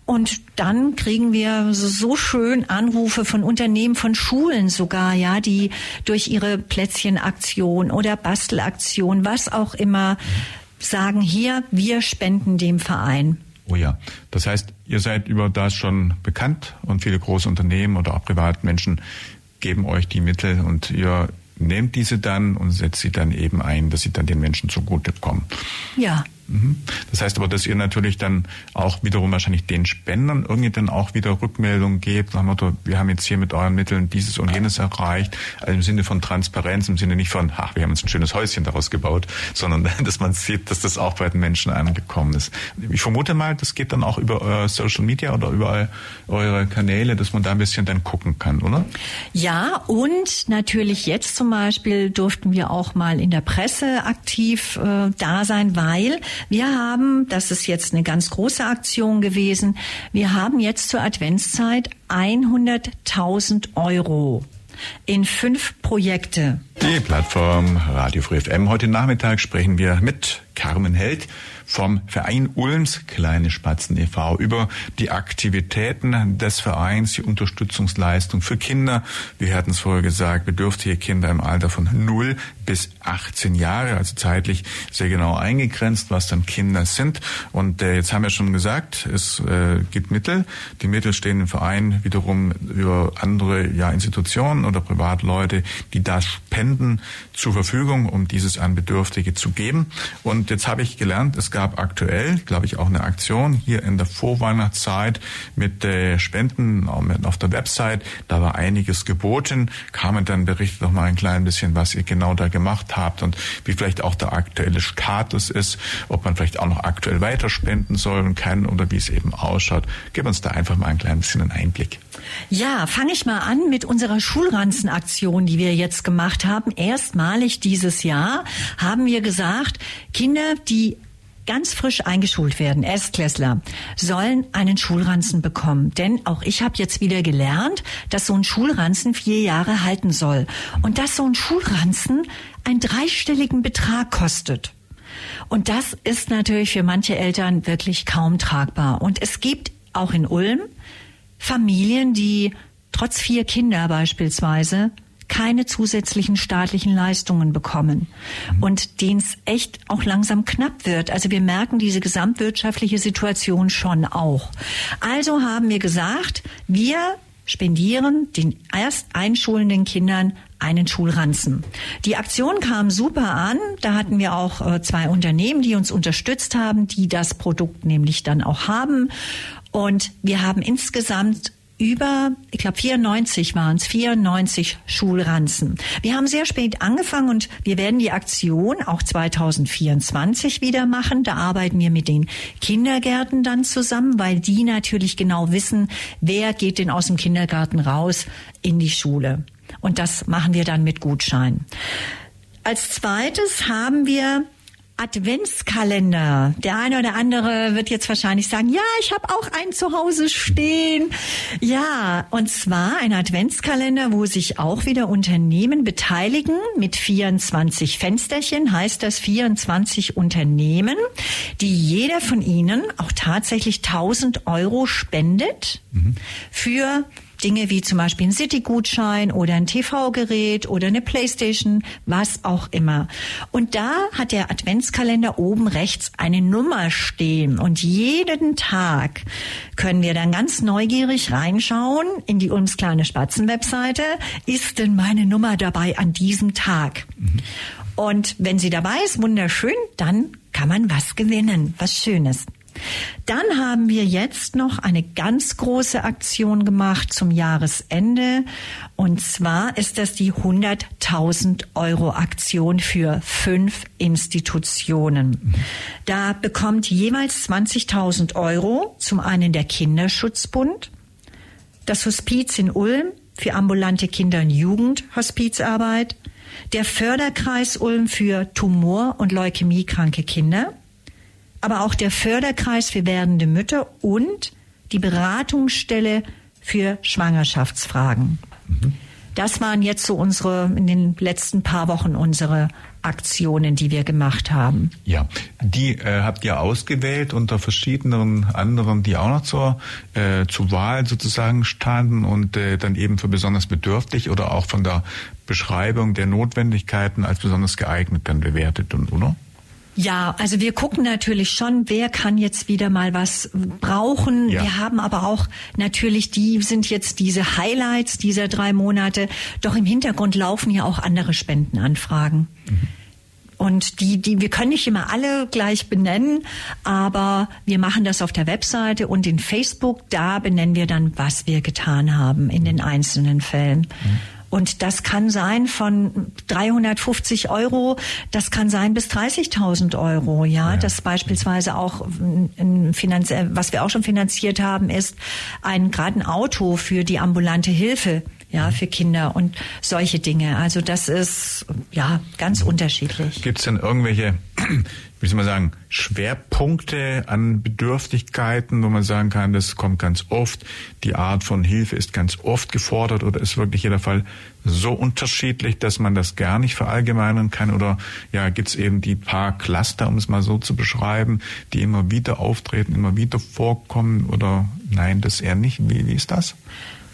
Und dann kriegen wir so schön Anrufe von Unternehmen, von Schulen sogar, ja, die durch ihre Plätzchenaktion oder Bastelaktion, was auch immer, sagen, hier, wir spenden dem Verein. Oh ja, das heißt, ihr seid über das schon bekannt und viele große Unternehmen oder auch Privatmenschen geben euch die Mittel und ihr nehmt diese dann und setzt sie dann eben ein, dass sie dann den Menschen zugutekommen. Ja. Mhm. Das heißt aber, dass ihr natürlich dann auch wiederum wahrscheinlich den Spendern irgendwie dann auch wieder Rückmeldungen gebt, nach Motto, wir haben jetzt hier mit euren Mitteln dieses und jenes erreicht, also im Sinne von Transparenz, im Sinne nicht von, ach, wir haben uns ein schönes Häuschen daraus gebaut, sondern dass man sieht, dass das auch bei den Menschen angekommen ist. Ich vermute mal, das geht dann auch über Social Media oder über eure Kanäle, dass man da ein bisschen dann gucken kann, oder? Ja, und natürlich jetzt zum Beispiel durften wir auch mal in der Presse aktiv äh, da sein, weil wir haben, das ist jetzt eine ganz große Aktion gewesen, wir haben jetzt zur Adventszeit 100.000 Euro in fünf Projekte. Die Plattform Radio Free FM. Heute Nachmittag sprechen wir mit Carmen Held vom Verein Ulms Kleine Spatzen e.V. über die Aktivitäten des Vereins, die Unterstützungsleistung für Kinder. Wir hatten es vorher gesagt, bedürftige Kinder im Alter von 0 bis 18 Jahre, also zeitlich sehr genau eingegrenzt, was dann Kinder sind. Und äh, jetzt haben wir schon gesagt, es äh, gibt Mittel. Die Mittel stehen im Verein wiederum über andere ja, Institutionen oder Privatleute, die da spenden zur Verfügung, um dieses an Bedürftige zu geben. Und jetzt habe ich gelernt, es gab aktuell, glaube ich, auch eine Aktion hier in der Vorweihnachtszeit mit äh, Spenden auf der Website. Da war einiges geboten. Carmen dann berichtet noch mal ein klein bisschen, was ihr genau da gemacht habt und wie vielleicht auch der aktuelle Status ist, ob man vielleicht auch noch aktuell weiter spenden soll und kann oder wie es eben ausschaut. Gib uns da einfach mal ein klein bisschen einen Einblick. Ja, fange ich mal an mit unserer Schulranzenaktion, die wir jetzt gemacht haben. Erstmalig dieses Jahr haben wir gesagt, Kinder, die ganz frisch eingeschult werden, Erstklässler, sollen einen Schulranzen bekommen. Denn auch ich habe jetzt wieder gelernt, dass so ein Schulranzen vier Jahre halten soll. Und dass so ein Schulranzen einen dreistelligen Betrag kostet. Und das ist natürlich für manche Eltern wirklich kaum tragbar. Und es gibt auch in Ulm Familien, die trotz vier Kinder beispielsweise keine zusätzlichen staatlichen Leistungen bekommen und denen es echt auch langsam knapp wird. Also wir merken diese gesamtwirtschaftliche Situation schon auch. Also haben wir gesagt, wir spendieren den erst einschulenden Kindern einen Schulranzen. Die Aktion kam super an. Da hatten wir auch äh, zwei Unternehmen, die uns unterstützt haben, die das Produkt nämlich dann auch haben. Und wir haben insgesamt über, ich glaube 94 waren es, 94 Schulranzen. Wir haben sehr spät angefangen und wir werden die Aktion auch 2024 wieder machen. Da arbeiten wir mit den Kindergärten dann zusammen, weil die natürlich genau wissen, wer geht denn aus dem Kindergarten raus in die Schule. Und das machen wir dann mit Gutschein. Als zweites haben wir Adventskalender. Der eine oder andere wird jetzt wahrscheinlich sagen, ja, ich habe auch einen zu Hause stehen. Ja, und zwar ein Adventskalender, wo sich auch wieder Unternehmen beteiligen mit 24 Fensterchen, heißt das 24 Unternehmen, die jeder von ihnen auch tatsächlich 1000 Euro spendet mhm. für Dinge wie zum Beispiel ein City-Gutschein oder ein TV-Gerät oder eine Playstation, was auch immer. Und da hat der Adventskalender oben rechts eine Nummer stehen und jeden Tag können wir dann ganz neugierig reinschauen in die Ulms kleine Spatzen-Webseite. Ist denn meine Nummer dabei an diesem Tag? Mhm. Und wenn sie dabei ist, wunderschön, dann kann man was gewinnen, was Schönes. Dann haben wir jetzt noch eine ganz große Aktion gemacht zum Jahresende. Und zwar ist das die 100.000 Euro Aktion für fünf Institutionen. Da bekommt jeweils 20.000 Euro zum einen der Kinderschutzbund, das Hospiz in Ulm für ambulante Kinder- und Jugendhospizarbeit, der Förderkreis Ulm für Tumor- und Leukämiekranke Kinder, aber auch der Förderkreis für werdende Mütter und die Beratungsstelle für Schwangerschaftsfragen. Das waren jetzt so unsere, in den letzten paar Wochen unsere Aktionen, die wir gemacht haben. Ja, die äh, habt ihr ausgewählt unter verschiedenen anderen, die auch noch zur, äh, zur Wahl sozusagen standen und äh, dann eben für besonders bedürftig oder auch von der Beschreibung der Notwendigkeiten als besonders geeignet dann bewertet, oder? Ja, also wir gucken natürlich schon, wer kann jetzt wieder mal was brauchen. Ja. Wir haben aber auch natürlich, die sind jetzt diese Highlights dieser drei Monate. Doch im Hintergrund laufen ja auch andere Spendenanfragen. Mhm. Und die, die, wir können nicht immer alle gleich benennen, aber wir machen das auf der Webseite und in Facebook, da benennen wir dann, was wir getan haben in den einzelnen Fällen. Mhm. Und das kann sein von 350 Euro, das kann sein bis 30.000 Euro. Ja, ja. das beispielsweise auch ein Finanz was wir auch schon finanziert haben, ist ein gerade ein Auto für die ambulante Hilfe ja, für Kinder und solche Dinge. Also das ist ja ganz unterschiedlich. Gibt es denn irgendwelche, wie soll man sagen, Schwerpunkte an Bedürftigkeiten, wo man sagen kann, das kommt ganz oft, die Art von Hilfe ist ganz oft gefordert oder ist wirklich jeder Fall so unterschiedlich, dass man das gar nicht verallgemeinern kann? Oder ja, gibt es eben die paar Cluster, um es mal so zu beschreiben, die immer wieder auftreten, immer wieder vorkommen oder nein, das eher nicht? Wie, wie ist das?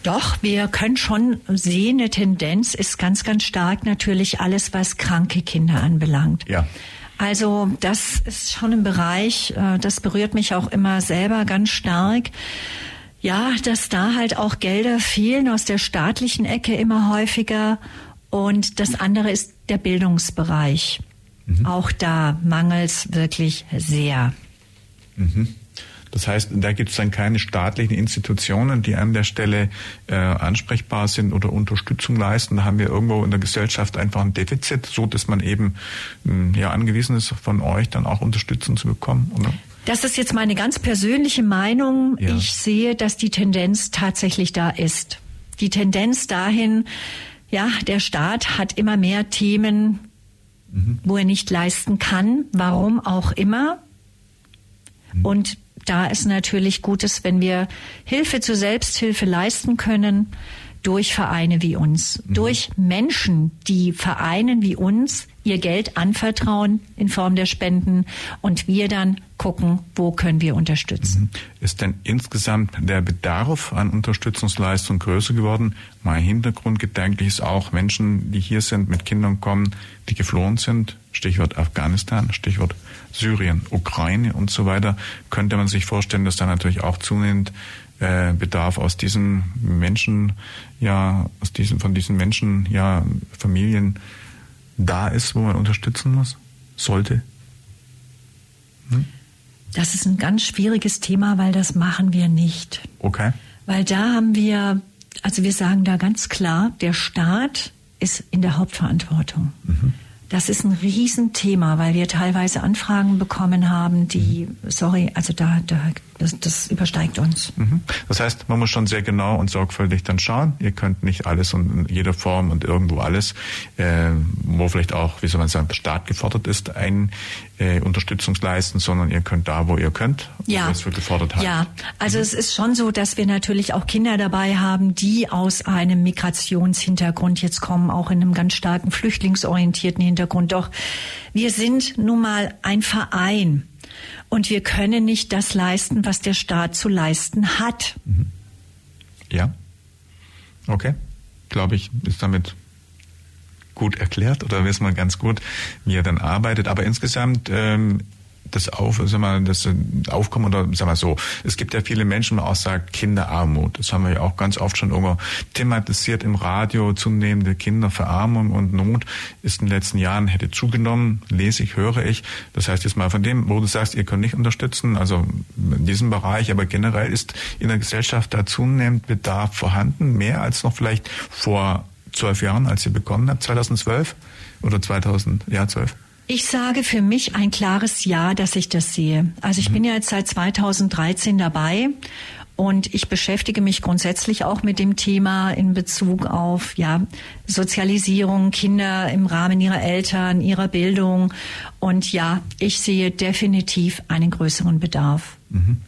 Doch, wir können schon sehen, eine Tendenz ist ganz, ganz stark natürlich alles, was kranke Kinder anbelangt. Ja. Also das ist schon ein Bereich, äh, das berührt mich auch immer selber ganz stark. Ja, dass da halt auch Gelder fehlen aus der staatlichen Ecke immer häufiger. Und das andere ist der Bildungsbereich. Mhm. Auch da mangels wirklich sehr. Mhm. Das heißt, da gibt es dann keine staatlichen Institutionen, die an der Stelle äh, ansprechbar sind oder Unterstützung leisten. Da haben wir irgendwo in der Gesellschaft einfach ein Defizit, so dass man eben mh, hm, ja angewiesen ist, von euch dann auch Unterstützung zu bekommen. Oder? Das ist jetzt meine ganz persönliche Meinung. Ja. Ich sehe, dass die Tendenz tatsächlich da ist. Die Tendenz dahin, ja, der Staat hat immer mehr Themen, mhm. wo er nicht leisten kann, warum auch immer. Mhm. Und da ist natürlich Gutes, wenn wir Hilfe zur Selbsthilfe leisten können durch Vereine wie uns, mhm. durch Menschen, die Vereinen wie uns ihr Geld anvertrauen in Form der Spenden und wir dann gucken, wo können wir unterstützen. Mhm. Ist denn insgesamt der Bedarf an Unterstützungsleistung größer geworden? Mein Hintergrundgedanke ist auch Menschen, die hier sind, mit Kindern kommen, die geflohen sind, Stichwort Afghanistan, Stichwort Syrien, Ukraine und so weiter, könnte man sich vorstellen, dass da natürlich auch zunehmend äh, Bedarf aus diesen Menschen, ja, aus diesen, von diesen Menschen, ja, Familien da ist, wo man unterstützen muss, sollte? Hm? Das ist ein ganz schwieriges Thema, weil das machen wir nicht. Okay. Weil da haben wir, also wir sagen da ganz klar, der Staat ist in der Hauptverantwortung. Mhm. Das ist ein Riesenthema, weil wir teilweise Anfragen bekommen haben, die, sorry, also da, da das, das übersteigt uns. Mhm. Das heißt, man muss schon sehr genau und sorgfältig dann schauen. Ihr könnt nicht alles und in jeder Form und irgendwo alles, äh, wo vielleicht auch, wie soll man sagen, der Staat gefordert ist, ein äh, Unterstützung leisten, sondern ihr könnt da, wo ihr könnt, ja. es für gefordert hat. Ja, also mhm. es ist schon so, dass wir natürlich auch Kinder dabei haben, die aus einem Migrationshintergrund jetzt kommen, auch in einem ganz starken flüchtlingsorientierten Hintergrund. Doch wir sind nun mal ein Verein. Und wir können nicht das leisten, was der Staat zu leisten hat. Mhm. Ja. Okay. Glaube ich, ist damit gut erklärt oder wissen wir ganz gut, wie er dann arbeitet. Aber insgesamt ähm, das auf, sag mal, das Aufkommen oder sag mal so. Es gibt ja viele Menschen, man auch sagt Kinderarmut. Das haben wir ja auch ganz oft schon irgendwo thematisiert im Radio. Zunehmende Kinderverarmung und Not ist in den letzten Jahren hätte zugenommen. Lese ich, höre ich. Das heißt jetzt mal von dem, wo du sagst, ihr könnt nicht unterstützen, also in diesem Bereich, aber generell ist in der Gesellschaft da zunehmend Bedarf vorhanden, mehr als noch vielleicht vor zwölf Jahren, als ihr begonnen habt, 2012 oder 2000, ja, 12? Ich sage für mich ein klares Ja, dass ich das sehe. Also ich mhm. bin ja jetzt seit 2013 dabei und ich beschäftige mich grundsätzlich auch mit dem Thema in Bezug auf ja, Sozialisierung, Kinder im Rahmen ihrer Eltern, ihrer Bildung. Und ja, ich sehe definitiv einen größeren Bedarf. Mhm.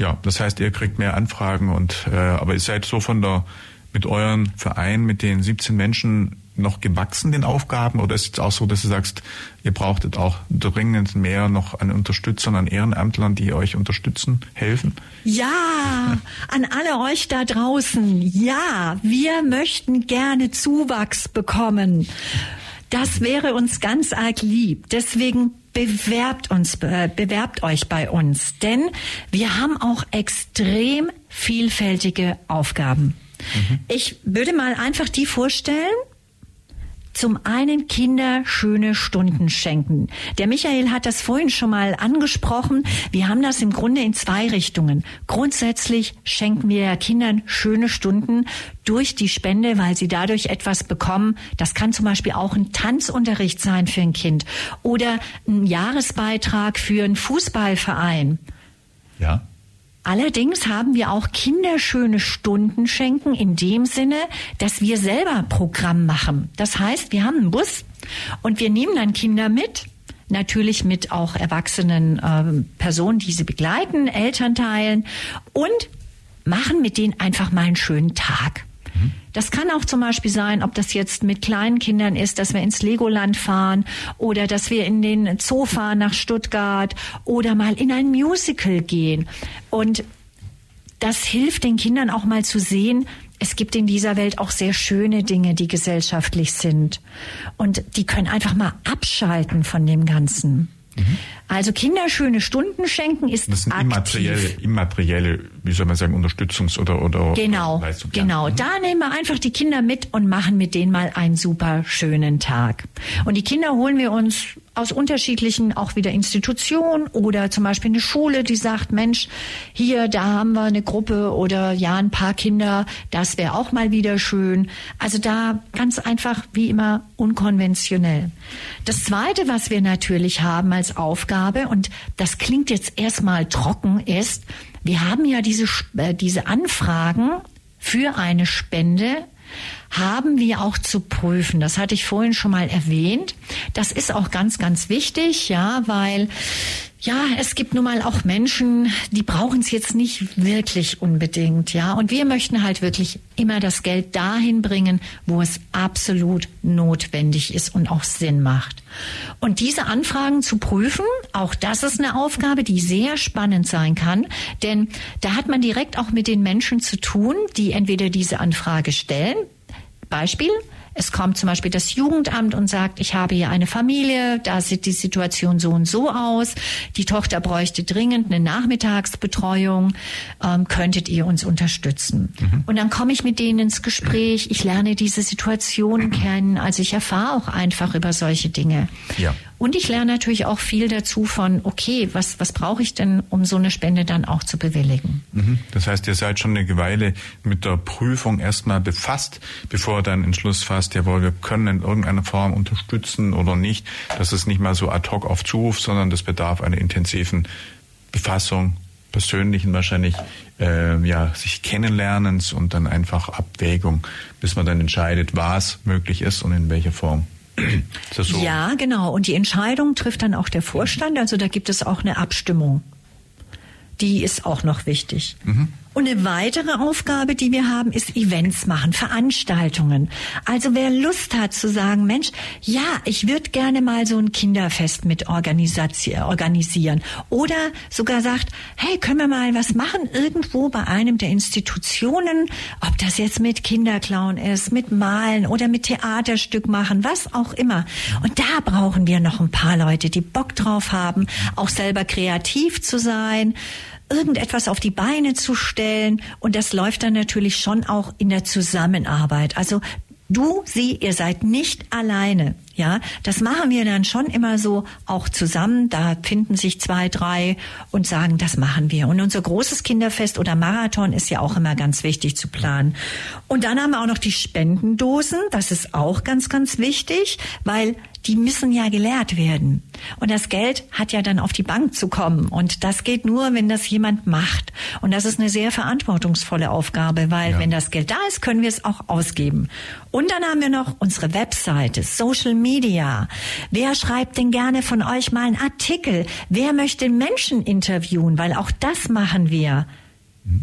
Ja, das heißt, ihr kriegt mehr Anfragen und äh, aber ihr seid so von der mit euren Verein, mit den 17 Menschen noch gewachsen, den Aufgaben? Oder ist es auch so, dass du sagst, ihr brauchtet auch dringend mehr noch an Unterstützern, an Ehrenamtlern, die euch unterstützen, helfen? Ja, an alle euch da draußen. Ja, wir möchten gerne Zuwachs bekommen. Das wäre uns ganz arg lieb. Deswegen bewerbt uns, äh, bewerbt euch bei uns, denn wir haben auch extrem vielfältige Aufgaben. Mhm. Ich würde mal einfach die vorstellen, zum einen Kinder schöne Stunden schenken. Der Michael hat das vorhin schon mal angesprochen. Wir haben das im Grunde in zwei Richtungen. Grundsätzlich schenken wir Kindern schöne Stunden durch die Spende, weil sie dadurch etwas bekommen. Das kann zum Beispiel auch ein Tanzunterricht sein für ein Kind oder ein Jahresbeitrag für einen Fußballverein. Ja. Allerdings haben wir auch kinderschöne Stunden schenken in dem Sinne, dass wir selber Programm machen. Das heißt, wir haben einen Bus und wir nehmen dann Kinder mit, natürlich mit auch erwachsenen äh, Personen, die sie begleiten, Elternteilen und machen mit denen einfach mal einen schönen Tag. Das kann auch zum Beispiel sein, ob das jetzt mit kleinen Kindern ist, dass wir ins Legoland fahren oder dass wir in den Zoo fahren nach Stuttgart oder mal in ein Musical gehen. Und das hilft den Kindern auch mal zu sehen, es gibt in dieser Welt auch sehr schöne Dinge, die gesellschaftlich sind. Und die können einfach mal abschalten von dem Ganzen. Mhm. Also Kinder schöne Stunden schenken ist das sind aktiv. immaterielle, immaterielle, wie soll man sagen, Unterstützungs- oder oder genau, Leistung. Genau, mhm. da nehmen wir einfach die Kinder mit und machen mit denen mal einen super schönen Tag. Und die Kinder holen wir uns aus unterschiedlichen auch wieder Institutionen oder zum Beispiel eine Schule, die sagt, Mensch, hier, da haben wir eine Gruppe oder ja, ein paar Kinder, das wäre auch mal wieder schön. Also da ganz einfach wie immer unkonventionell. Das zweite, was wir natürlich haben als Aufgabe, und das klingt jetzt erstmal trocken, ist, wir haben ja diese, äh, diese Anfragen für eine Spende haben wir auch zu prüfen. Das hatte ich vorhin schon mal erwähnt. Das ist auch ganz, ganz wichtig, ja, weil ja, es gibt nun mal auch Menschen, die brauchen es jetzt nicht wirklich unbedingt, ja. Und wir möchten halt wirklich immer das Geld dahin bringen, wo es absolut notwendig ist und auch Sinn macht. Und diese Anfragen zu prüfen, auch das ist eine Aufgabe, die sehr spannend sein kann, denn da hat man direkt auch mit den Menschen zu tun, die entweder diese Anfrage stellen, Beispiel, es kommt zum Beispiel das Jugendamt und sagt, ich habe hier eine Familie, da sieht die Situation so und so aus. Die Tochter bräuchte dringend eine Nachmittagsbetreuung. Ähm, könntet ihr uns unterstützen? Mhm. Und dann komme ich mit denen ins Gespräch. Ich lerne diese Situation kennen. Also ich erfahre auch einfach über solche Dinge. Ja. Und ich lerne natürlich auch viel dazu von, okay, was, was brauche ich denn, um so eine Spende dann auch zu bewilligen? Mhm. Das heißt, ihr seid schon eine Weile mit der Prüfung erstmal befasst, bevor ihr dann Entschluss fasst, jawohl, wir können in irgendeiner Form unterstützen oder nicht. Das ist nicht mal so ad hoc auf Zuruf, sondern das bedarf einer intensiven Befassung, persönlichen wahrscheinlich, äh, ja, sich kennenlernens und dann einfach Abwägung, bis man dann entscheidet, was möglich ist und in welcher Form. So? Ja, genau. Und die Entscheidung trifft dann auch der Vorstand. Also da gibt es auch eine Abstimmung. Die ist auch noch wichtig. Mhm. Und eine weitere Aufgabe, die wir haben, ist Events machen, Veranstaltungen. Also wer Lust hat zu sagen, Mensch, ja, ich würde gerne mal so ein Kinderfest mit organisieren. Oder sogar sagt, hey, können wir mal was machen irgendwo bei einem der Institutionen, ob das jetzt mit Kinderclown ist, mit Malen oder mit Theaterstück machen, was auch immer. Und da brauchen wir noch ein paar Leute, die Bock drauf haben, auch selber kreativ zu sein irgendetwas auf die Beine zu stellen. Und das läuft dann natürlich schon auch in der Zusammenarbeit. Also du, sie, ihr seid nicht alleine. Ja, das machen wir dann schon immer so auch zusammen. Da finden sich zwei, drei und sagen, das machen wir. Und unser großes Kinderfest oder Marathon ist ja auch immer ganz wichtig zu planen. Und dann haben wir auch noch die Spendendosen. Das ist auch ganz, ganz wichtig, weil die müssen ja geleert werden. Und das Geld hat ja dann auf die Bank zu kommen. Und das geht nur, wenn das jemand macht. Und das ist eine sehr verantwortungsvolle Aufgabe, weil ja. wenn das Geld da ist, können wir es auch ausgeben. Und dann haben wir noch unsere Webseite, Social Media. Wer schreibt denn gerne von euch mal einen Artikel? Wer möchte Menschen interviewen? Weil auch das machen wir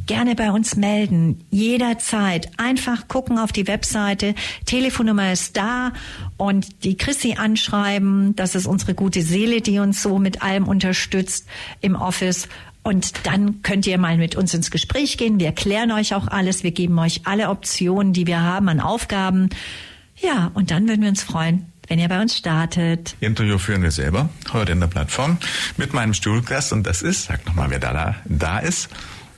gerne bei uns melden, jederzeit. Einfach gucken auf die Webseite, Telefonnummer ist da und die Chrissy anschreiben. Das ist unsere gute Seele, die uns so mit allem unterstützt im Office. Und dann könnt ihr mal mit uns ins Gespräch gehen. Wir erklären euch auch alles. Wir geben euch alle Optionen, die wir haben an Aufgaben. Ja, und dann würden wir uns freuen, wenn ihr bei uns startet. Interview führen wir selber heute in der Plattform mit meinem Stuhlgast und das ist, sag nochmal, wer da, da ist.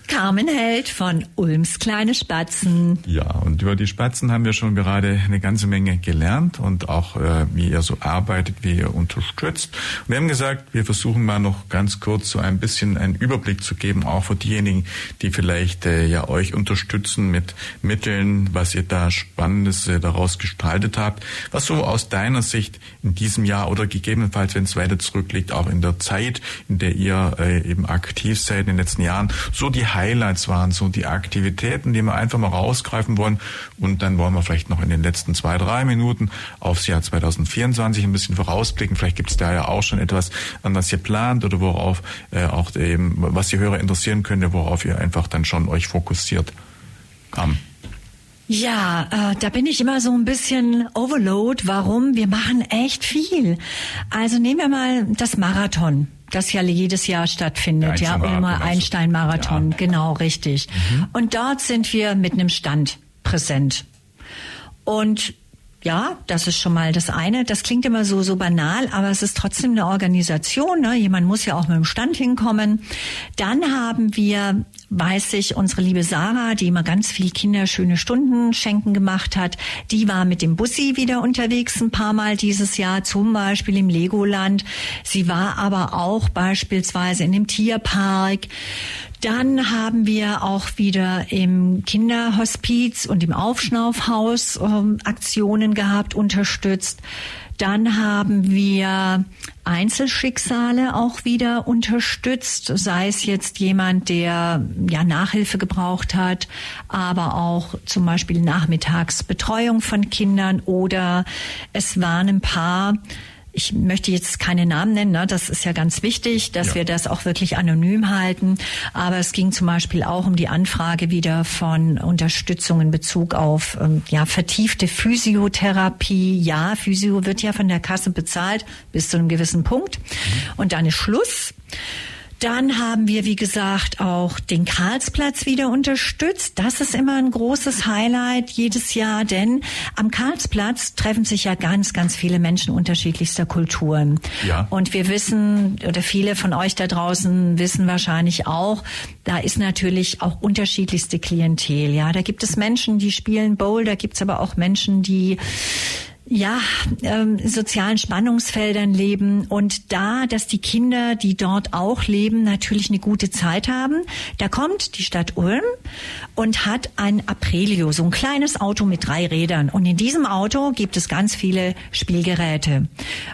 Carmen Held von Ulms kleine Spatzen. Ja, und über die Spatzen haben wir schon gerade eine ganze Menge gelernt und auch, äh, wie ihr so arbeitet, wie ihr unterstützt. Und wir haben gesagt, wir versuchen mal noch ganz kurz so ein bisschen einen Überblick zu geben, auch für diejenigen, die vielleicht äh, ja euch unterstützen mit Mitteln, was ihr da Spannendes äh, daraus gestaltet habt. Was so aus deiner Sicht in diesem Jahr oder gegebenenfalls, wenn es weiter zurückliegt, auch in der Zeit, in der ihr äh, eben aktiv seid in den letzten Jahren, so die Highlights waren, so die Aktivitäten, die wir einfach mal rausgreifen wollen. Und dann wollen wir vielleicht noch in den letzten zwei, drei Minuten aufs Jahr 2024 ein bisschen vorausblicken. Vielleicht gibt es da ja auch schon etwas, an was ihr plant oder worauf äh, auch eben, was die Hörer interessieren könnte, worauf ihr einfach dann schon euch fokussiert. Um. Ja, äh, da bin ich immer so ein bisschen overload. Warum? Wir machen echt viel. Also nehmen wir mal das Marathon das ja jedes Jahr stattfindet, ja, Ulmer Einstein-Marathon, ja. genau, richtig. Mhm. Und dort sind wir mit einem Stand präsent. Und ja, das ist schon mal das eine. Das klingt immer so so banal, aber es ist trotzdem eine Organisation. Ne? Jemand muss ja auch mit dem Stand hinkommen. Dann haben wir weiß ich, unsere liebe Sarah, die immer ganz viel Kinder schöne Stunden schenken gemacht hat, die war mit dem Bussi wieder unterwegs ein paar Mal dieses Jahr, zum Beispiel im Legoland. Sie war aber auch beispielsweise in dem Tierpark. Dann haben wir auch wieder im Kinderhospiz und im Aufschnaufhaus äh, Aktionen gehabt, unterstützt. Dann haben wir Einzelschicksale auch wieder unterstützt, sei es jetzt jemand, der ja Nachhilfe gebraucht hat, aber auch zum Beispiel Nachmittagsbetreuung von Kindern oder es waren ein paar ich möchte jetzt keine Namen nennen, ne? das ist ja ganz wichtig, dass ja. wir das auch wirklich anonym halten. Aber es ging zum Beispiel auch um die Anfrage wieder von Unterstützung in Bezug auf ähm, ja, vertiefte Physiotherapie. Ja, Physio wird ja von der Kasse bezahlt bis zu einem gewissen Punkt. Mhm. Und dann ist Schluss. Dann haben wir, wie gesagt, auch den Karlsplatz wieder unterstützt. Das ist immer ein großes Highlight jedes Jahr, denn am Karlsplatz treffen sich ja ganz, ganz viele Menschen unterschiedlichster Kulturen. Ja. Und wir wissen, oder viele von euch da draußen wissen wahrscheinlich auch, da ist natürlich auch unterschiedlichste Klientel. Ja, da gibt es Menschen, die spielen Bowl, da gibt es aber auch Menschen, die ja, ähm, sozialen Spannungsfeldern leben und da, dass die Kinder, die dort auch leben, natürlich eine gute Zeit haben. Da kommt die Stadt Ulm und hat ein Aprilio, so ein kleines Auto mit drei Rädern. Und in diesem Auto gibt es ganz viele Spielgeräte.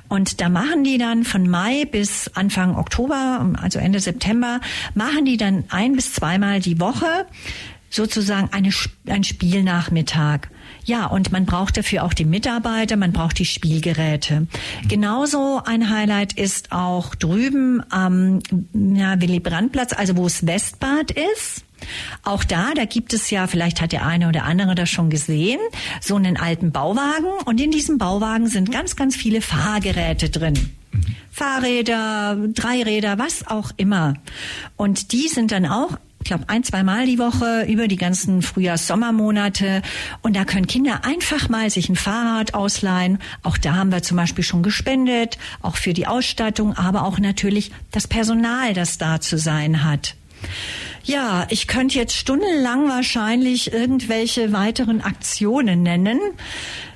Und da machen die dann von Mai bis Anfang Oktober, also Ende September, machen die dann ein bis zweimal die Woche sozusagen eine, ein Spielnachmittag. Ja, und man braucht dafür auch die Mitarbeiter, man braucht die Spielgeräte. Genauso ein Highlight ist auch drüben am ja, Willy Brandt-Platz, also wo es Westbad ist. Auch da, da gibt es ja, vielleicht hat der eine oder andere das schon gesehen, so einen alten Bauwagen und in diesem Bauwagen sind ganz, ganz viele Fahrgeräte drin. Fahrräder, Dreiräder, was auch immer. Und die sind dann auch ich glaube, ein, zweimal die Woche über die ganzen Frühjahrs-Sommermonate. Und da können Kinder einfach mal sich ein Fahrrad ausleihen. Auch da haben wir zum Beispiel schon gespendet, auch für die Ausstattung, aber auch natürlich das Personal, das da zu sein hat. Ja, ich könnte jetzt stundenlang wahrscheinlich irgendwelche weiteren Aktionen nennen.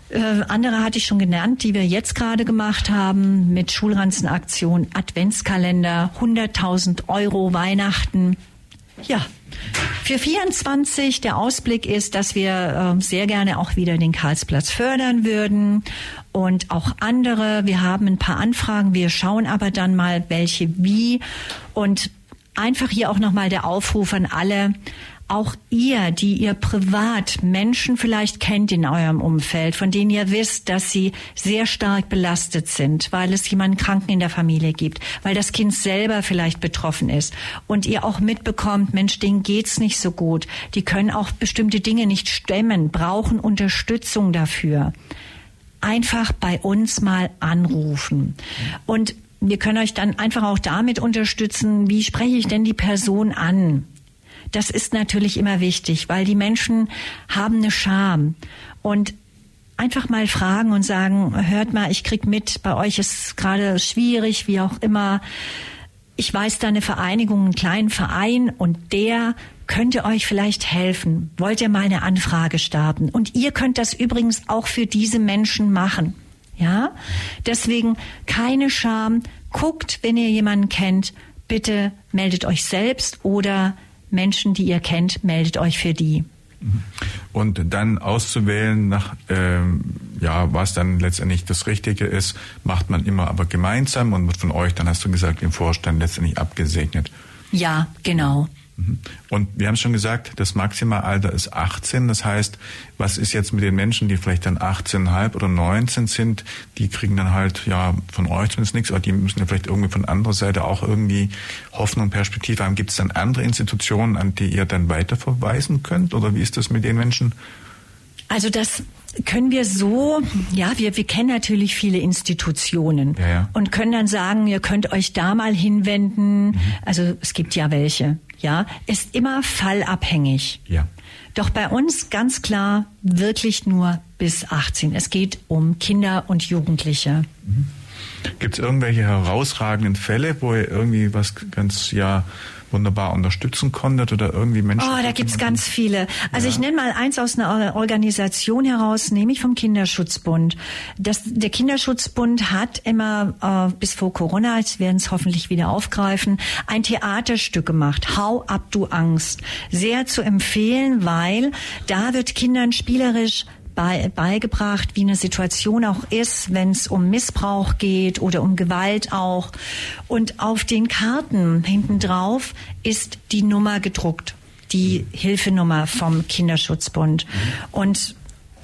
Äh, andere hatte ich schon genannt, die wir jetzt gerade gemacht haben mit Schulranzenaktion, Adventskalender, 100.000 Euro Weihnachten. Ja, für 24 der Ausblick ist, dass wir äh, sehr gerne auch wieder den Karlsplatz fördern würden. Und auch andere. Wir haben ein paar Anfragen, wir schauen aber dann mal, welche wie. Und einfach hier auch nochmal der Aufruf an alle, auch ihr, die ihr privat Menschen vielleicht kennt in eurem Umfeld, von denen ihr wisst, dass sie sehr stark belastet sind, weil es jemanden Kranken in der Familie gibt, weil das Kind selber vielleicht betroffen ist und ihr auch mitbekommt, Mensch, denen geht's nicht so gut, die können auch bestimmte Dinge nicht stemmen, brauchen Unterstützung dafür. Einfach bei uns mal anrufen. Und wir können euch dann einfach auch damit unterstützen, wie spreche ich denn die Person an? Das ist natürlich immer wichtig, weil die Menschen haben eine Scham und einfach mal fragen und sagen, hört mal, ich krieg mit, bei euch ist gerade schwierig, wie auch immer. Ich weiß da eine Vereinigung, einen kleinen Verein und der könnte euch vielleicht helfen. Wollt ihr mal eine Anfrage starten? Und ihr könnt das übrigens auch für diese Menschen machen. Ja? Deswegen keine Scham. Guckt, wenn ihr jemanden kennt, bitte meldet euch selbst oder Menschen, die ihr kennt, meldet euch für die. Und dann auszuwählen, nach, ähm, ja, was dann letztendlich das Richtige ist, macht man immer aber gemeinsam und wird von euch, dann hast du gesagt, im Vorstand letztendlich abgesegnet. Ja, genau. Mhm. Und wir haben schon gesagt, das Maximalalter ist 18. Das heißt, was ist jetzt mit den Menschen, die vielleicht dann 18,5 oder 19 sind? Die kriegen dann halt ja von euch zumindest nichts, aber die müssen ja vielleicht irgendwie von anderer Seite auch irgendwie Hoffnung und Perspektive haben. Gibt es dann andere Institutionen, an die ihr dann weiterverweisen könnt? Oder wie ist das mit den Menschen? Also das können wir so, ja, wir, wir kennen natürlich viele Institutionen ja, ja. und können dann sagen, ihr könnt euch da mal hinwenden. Mhm. Also es gibt ja welche, ja. Ist immer fallabhängig. Ja. Doch bei uns ganz klar wirklich nur bis 18. Es geht um Kinder und Jugendliche. Mhm. Gibt es irgendwelche herausragenden Fälle, wo ihr irgendwie was ganz, ja, wunderbar unterstützen konntet oder irgendwie Menschen? Oh, da gibt's ganz viele. Also ja. ich nenne mal eins aus einer Organisation heraus, nämlich vom Kinderschutzbund. Das, der Kinderschutzbund hat immer äh, bis vor Corona, jetzt werden es hoffentlich wieder aufgreifen, ein Theaterstück gemacht. Hau ab, du Angst. Sehr zu empfehlen, weil da wird Kindern spielerisch bei, beigebracht, wie eine Situation auch ist, wenn es um Missbrauch geht oder um Gewalt auch. Und auf den Karten hinten drauf ist die Nummer gedruckt, die Hilfenummer vom Kinderschutzbund. Und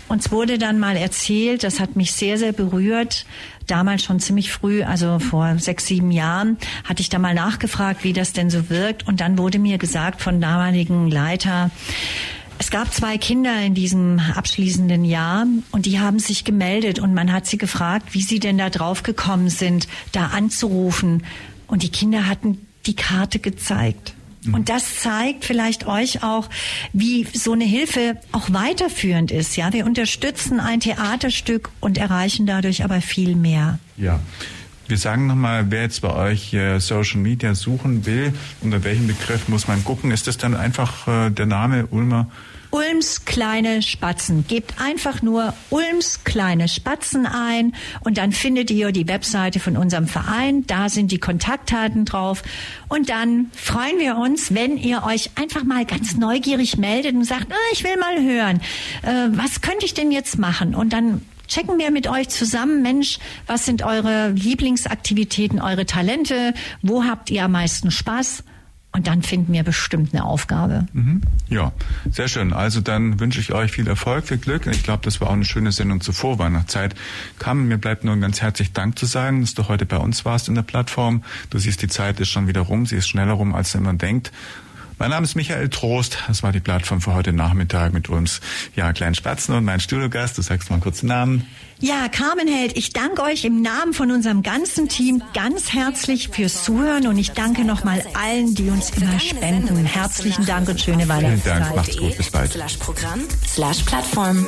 uns wurde dann mal erzählt, das hat mich sehr, sehr berührt, damals schon ziemlich früh, also vor sechs, sieben Jahren, hatte ich da mal nachgefragt, wie das denn so wirkt. Und dann wurde mir gesagt von damaligen Leiter, es gab zwei Kinder in diesem abschließenden Jahr und die haben sich gemeldet und man hat sie gefragt, wie sie denn da drauf gekommen sind, da anzurufen. Und die Kinder hatten die Karte gezeigt. Mhm. Und das zeigt vielleicht euch auch, wie so eine Hilfe auch weiterführend ist. Ja, wir unterstützen ein Theaterstück und erreichen dadurch aber viel mehr. Ja. Wir sagen nochmal, wer jetzt bei euch äh, Social Media suchen will, unter welchem Begriff muss man gucken? Ist das dann einfach äh, der Name Ulmer Ulms kleine Spatzen. Gebt einfach nur Ulms kleine Spatzen ein und dann findet ihr die Webseite von unserem Verein. Da sind die Kontaktdaten drauf. Und dann freuen wir uns, wenn ihr euch einfach mal ganz neugierig meldet und sagt, oh, ich will mal hören, äh, was könnte ich denn jetzt machen? Und dann checken wir mit euch zusammen, Mensch, was sind eure Lieblingsaktivitäten, eure Talente, wo habt ihr am meisten Spaß? Und dann finden wir bestimmt eine Aufgabe. Mhm. Ja, sehr schön. Also dann wünsche ich euch viel Erfolg, viel Glück. Ich glaube, das war auch eine schöne Sendung zur Vorweihnachtszeit. Kam, mir bleibt nur ganz herzlich Dank zu sagen, dass du heute bei uns warst in der Plattform. Du siehst, die Zeit ist schon wieder rum. Sie ist schneller rum, als man denkt. Mein Name ist Michael Trost. Das war die Plattform für heute Nachmittag mit uns, ja, kleinen Spatzen und mein Studiogast. Du sagst mal kurz den Namen. Ja, Carmen Held, ich danke euch im Namen von unserem ganzen Team ganz herzlich fürs Zuhören und ich danke nochmal allen, die uns immer spenden. Herzlichen Dank und schöne Weihnachtszeit. Vielen Dank, macht's gut, bis bald. Slash Programm, slash Plattform.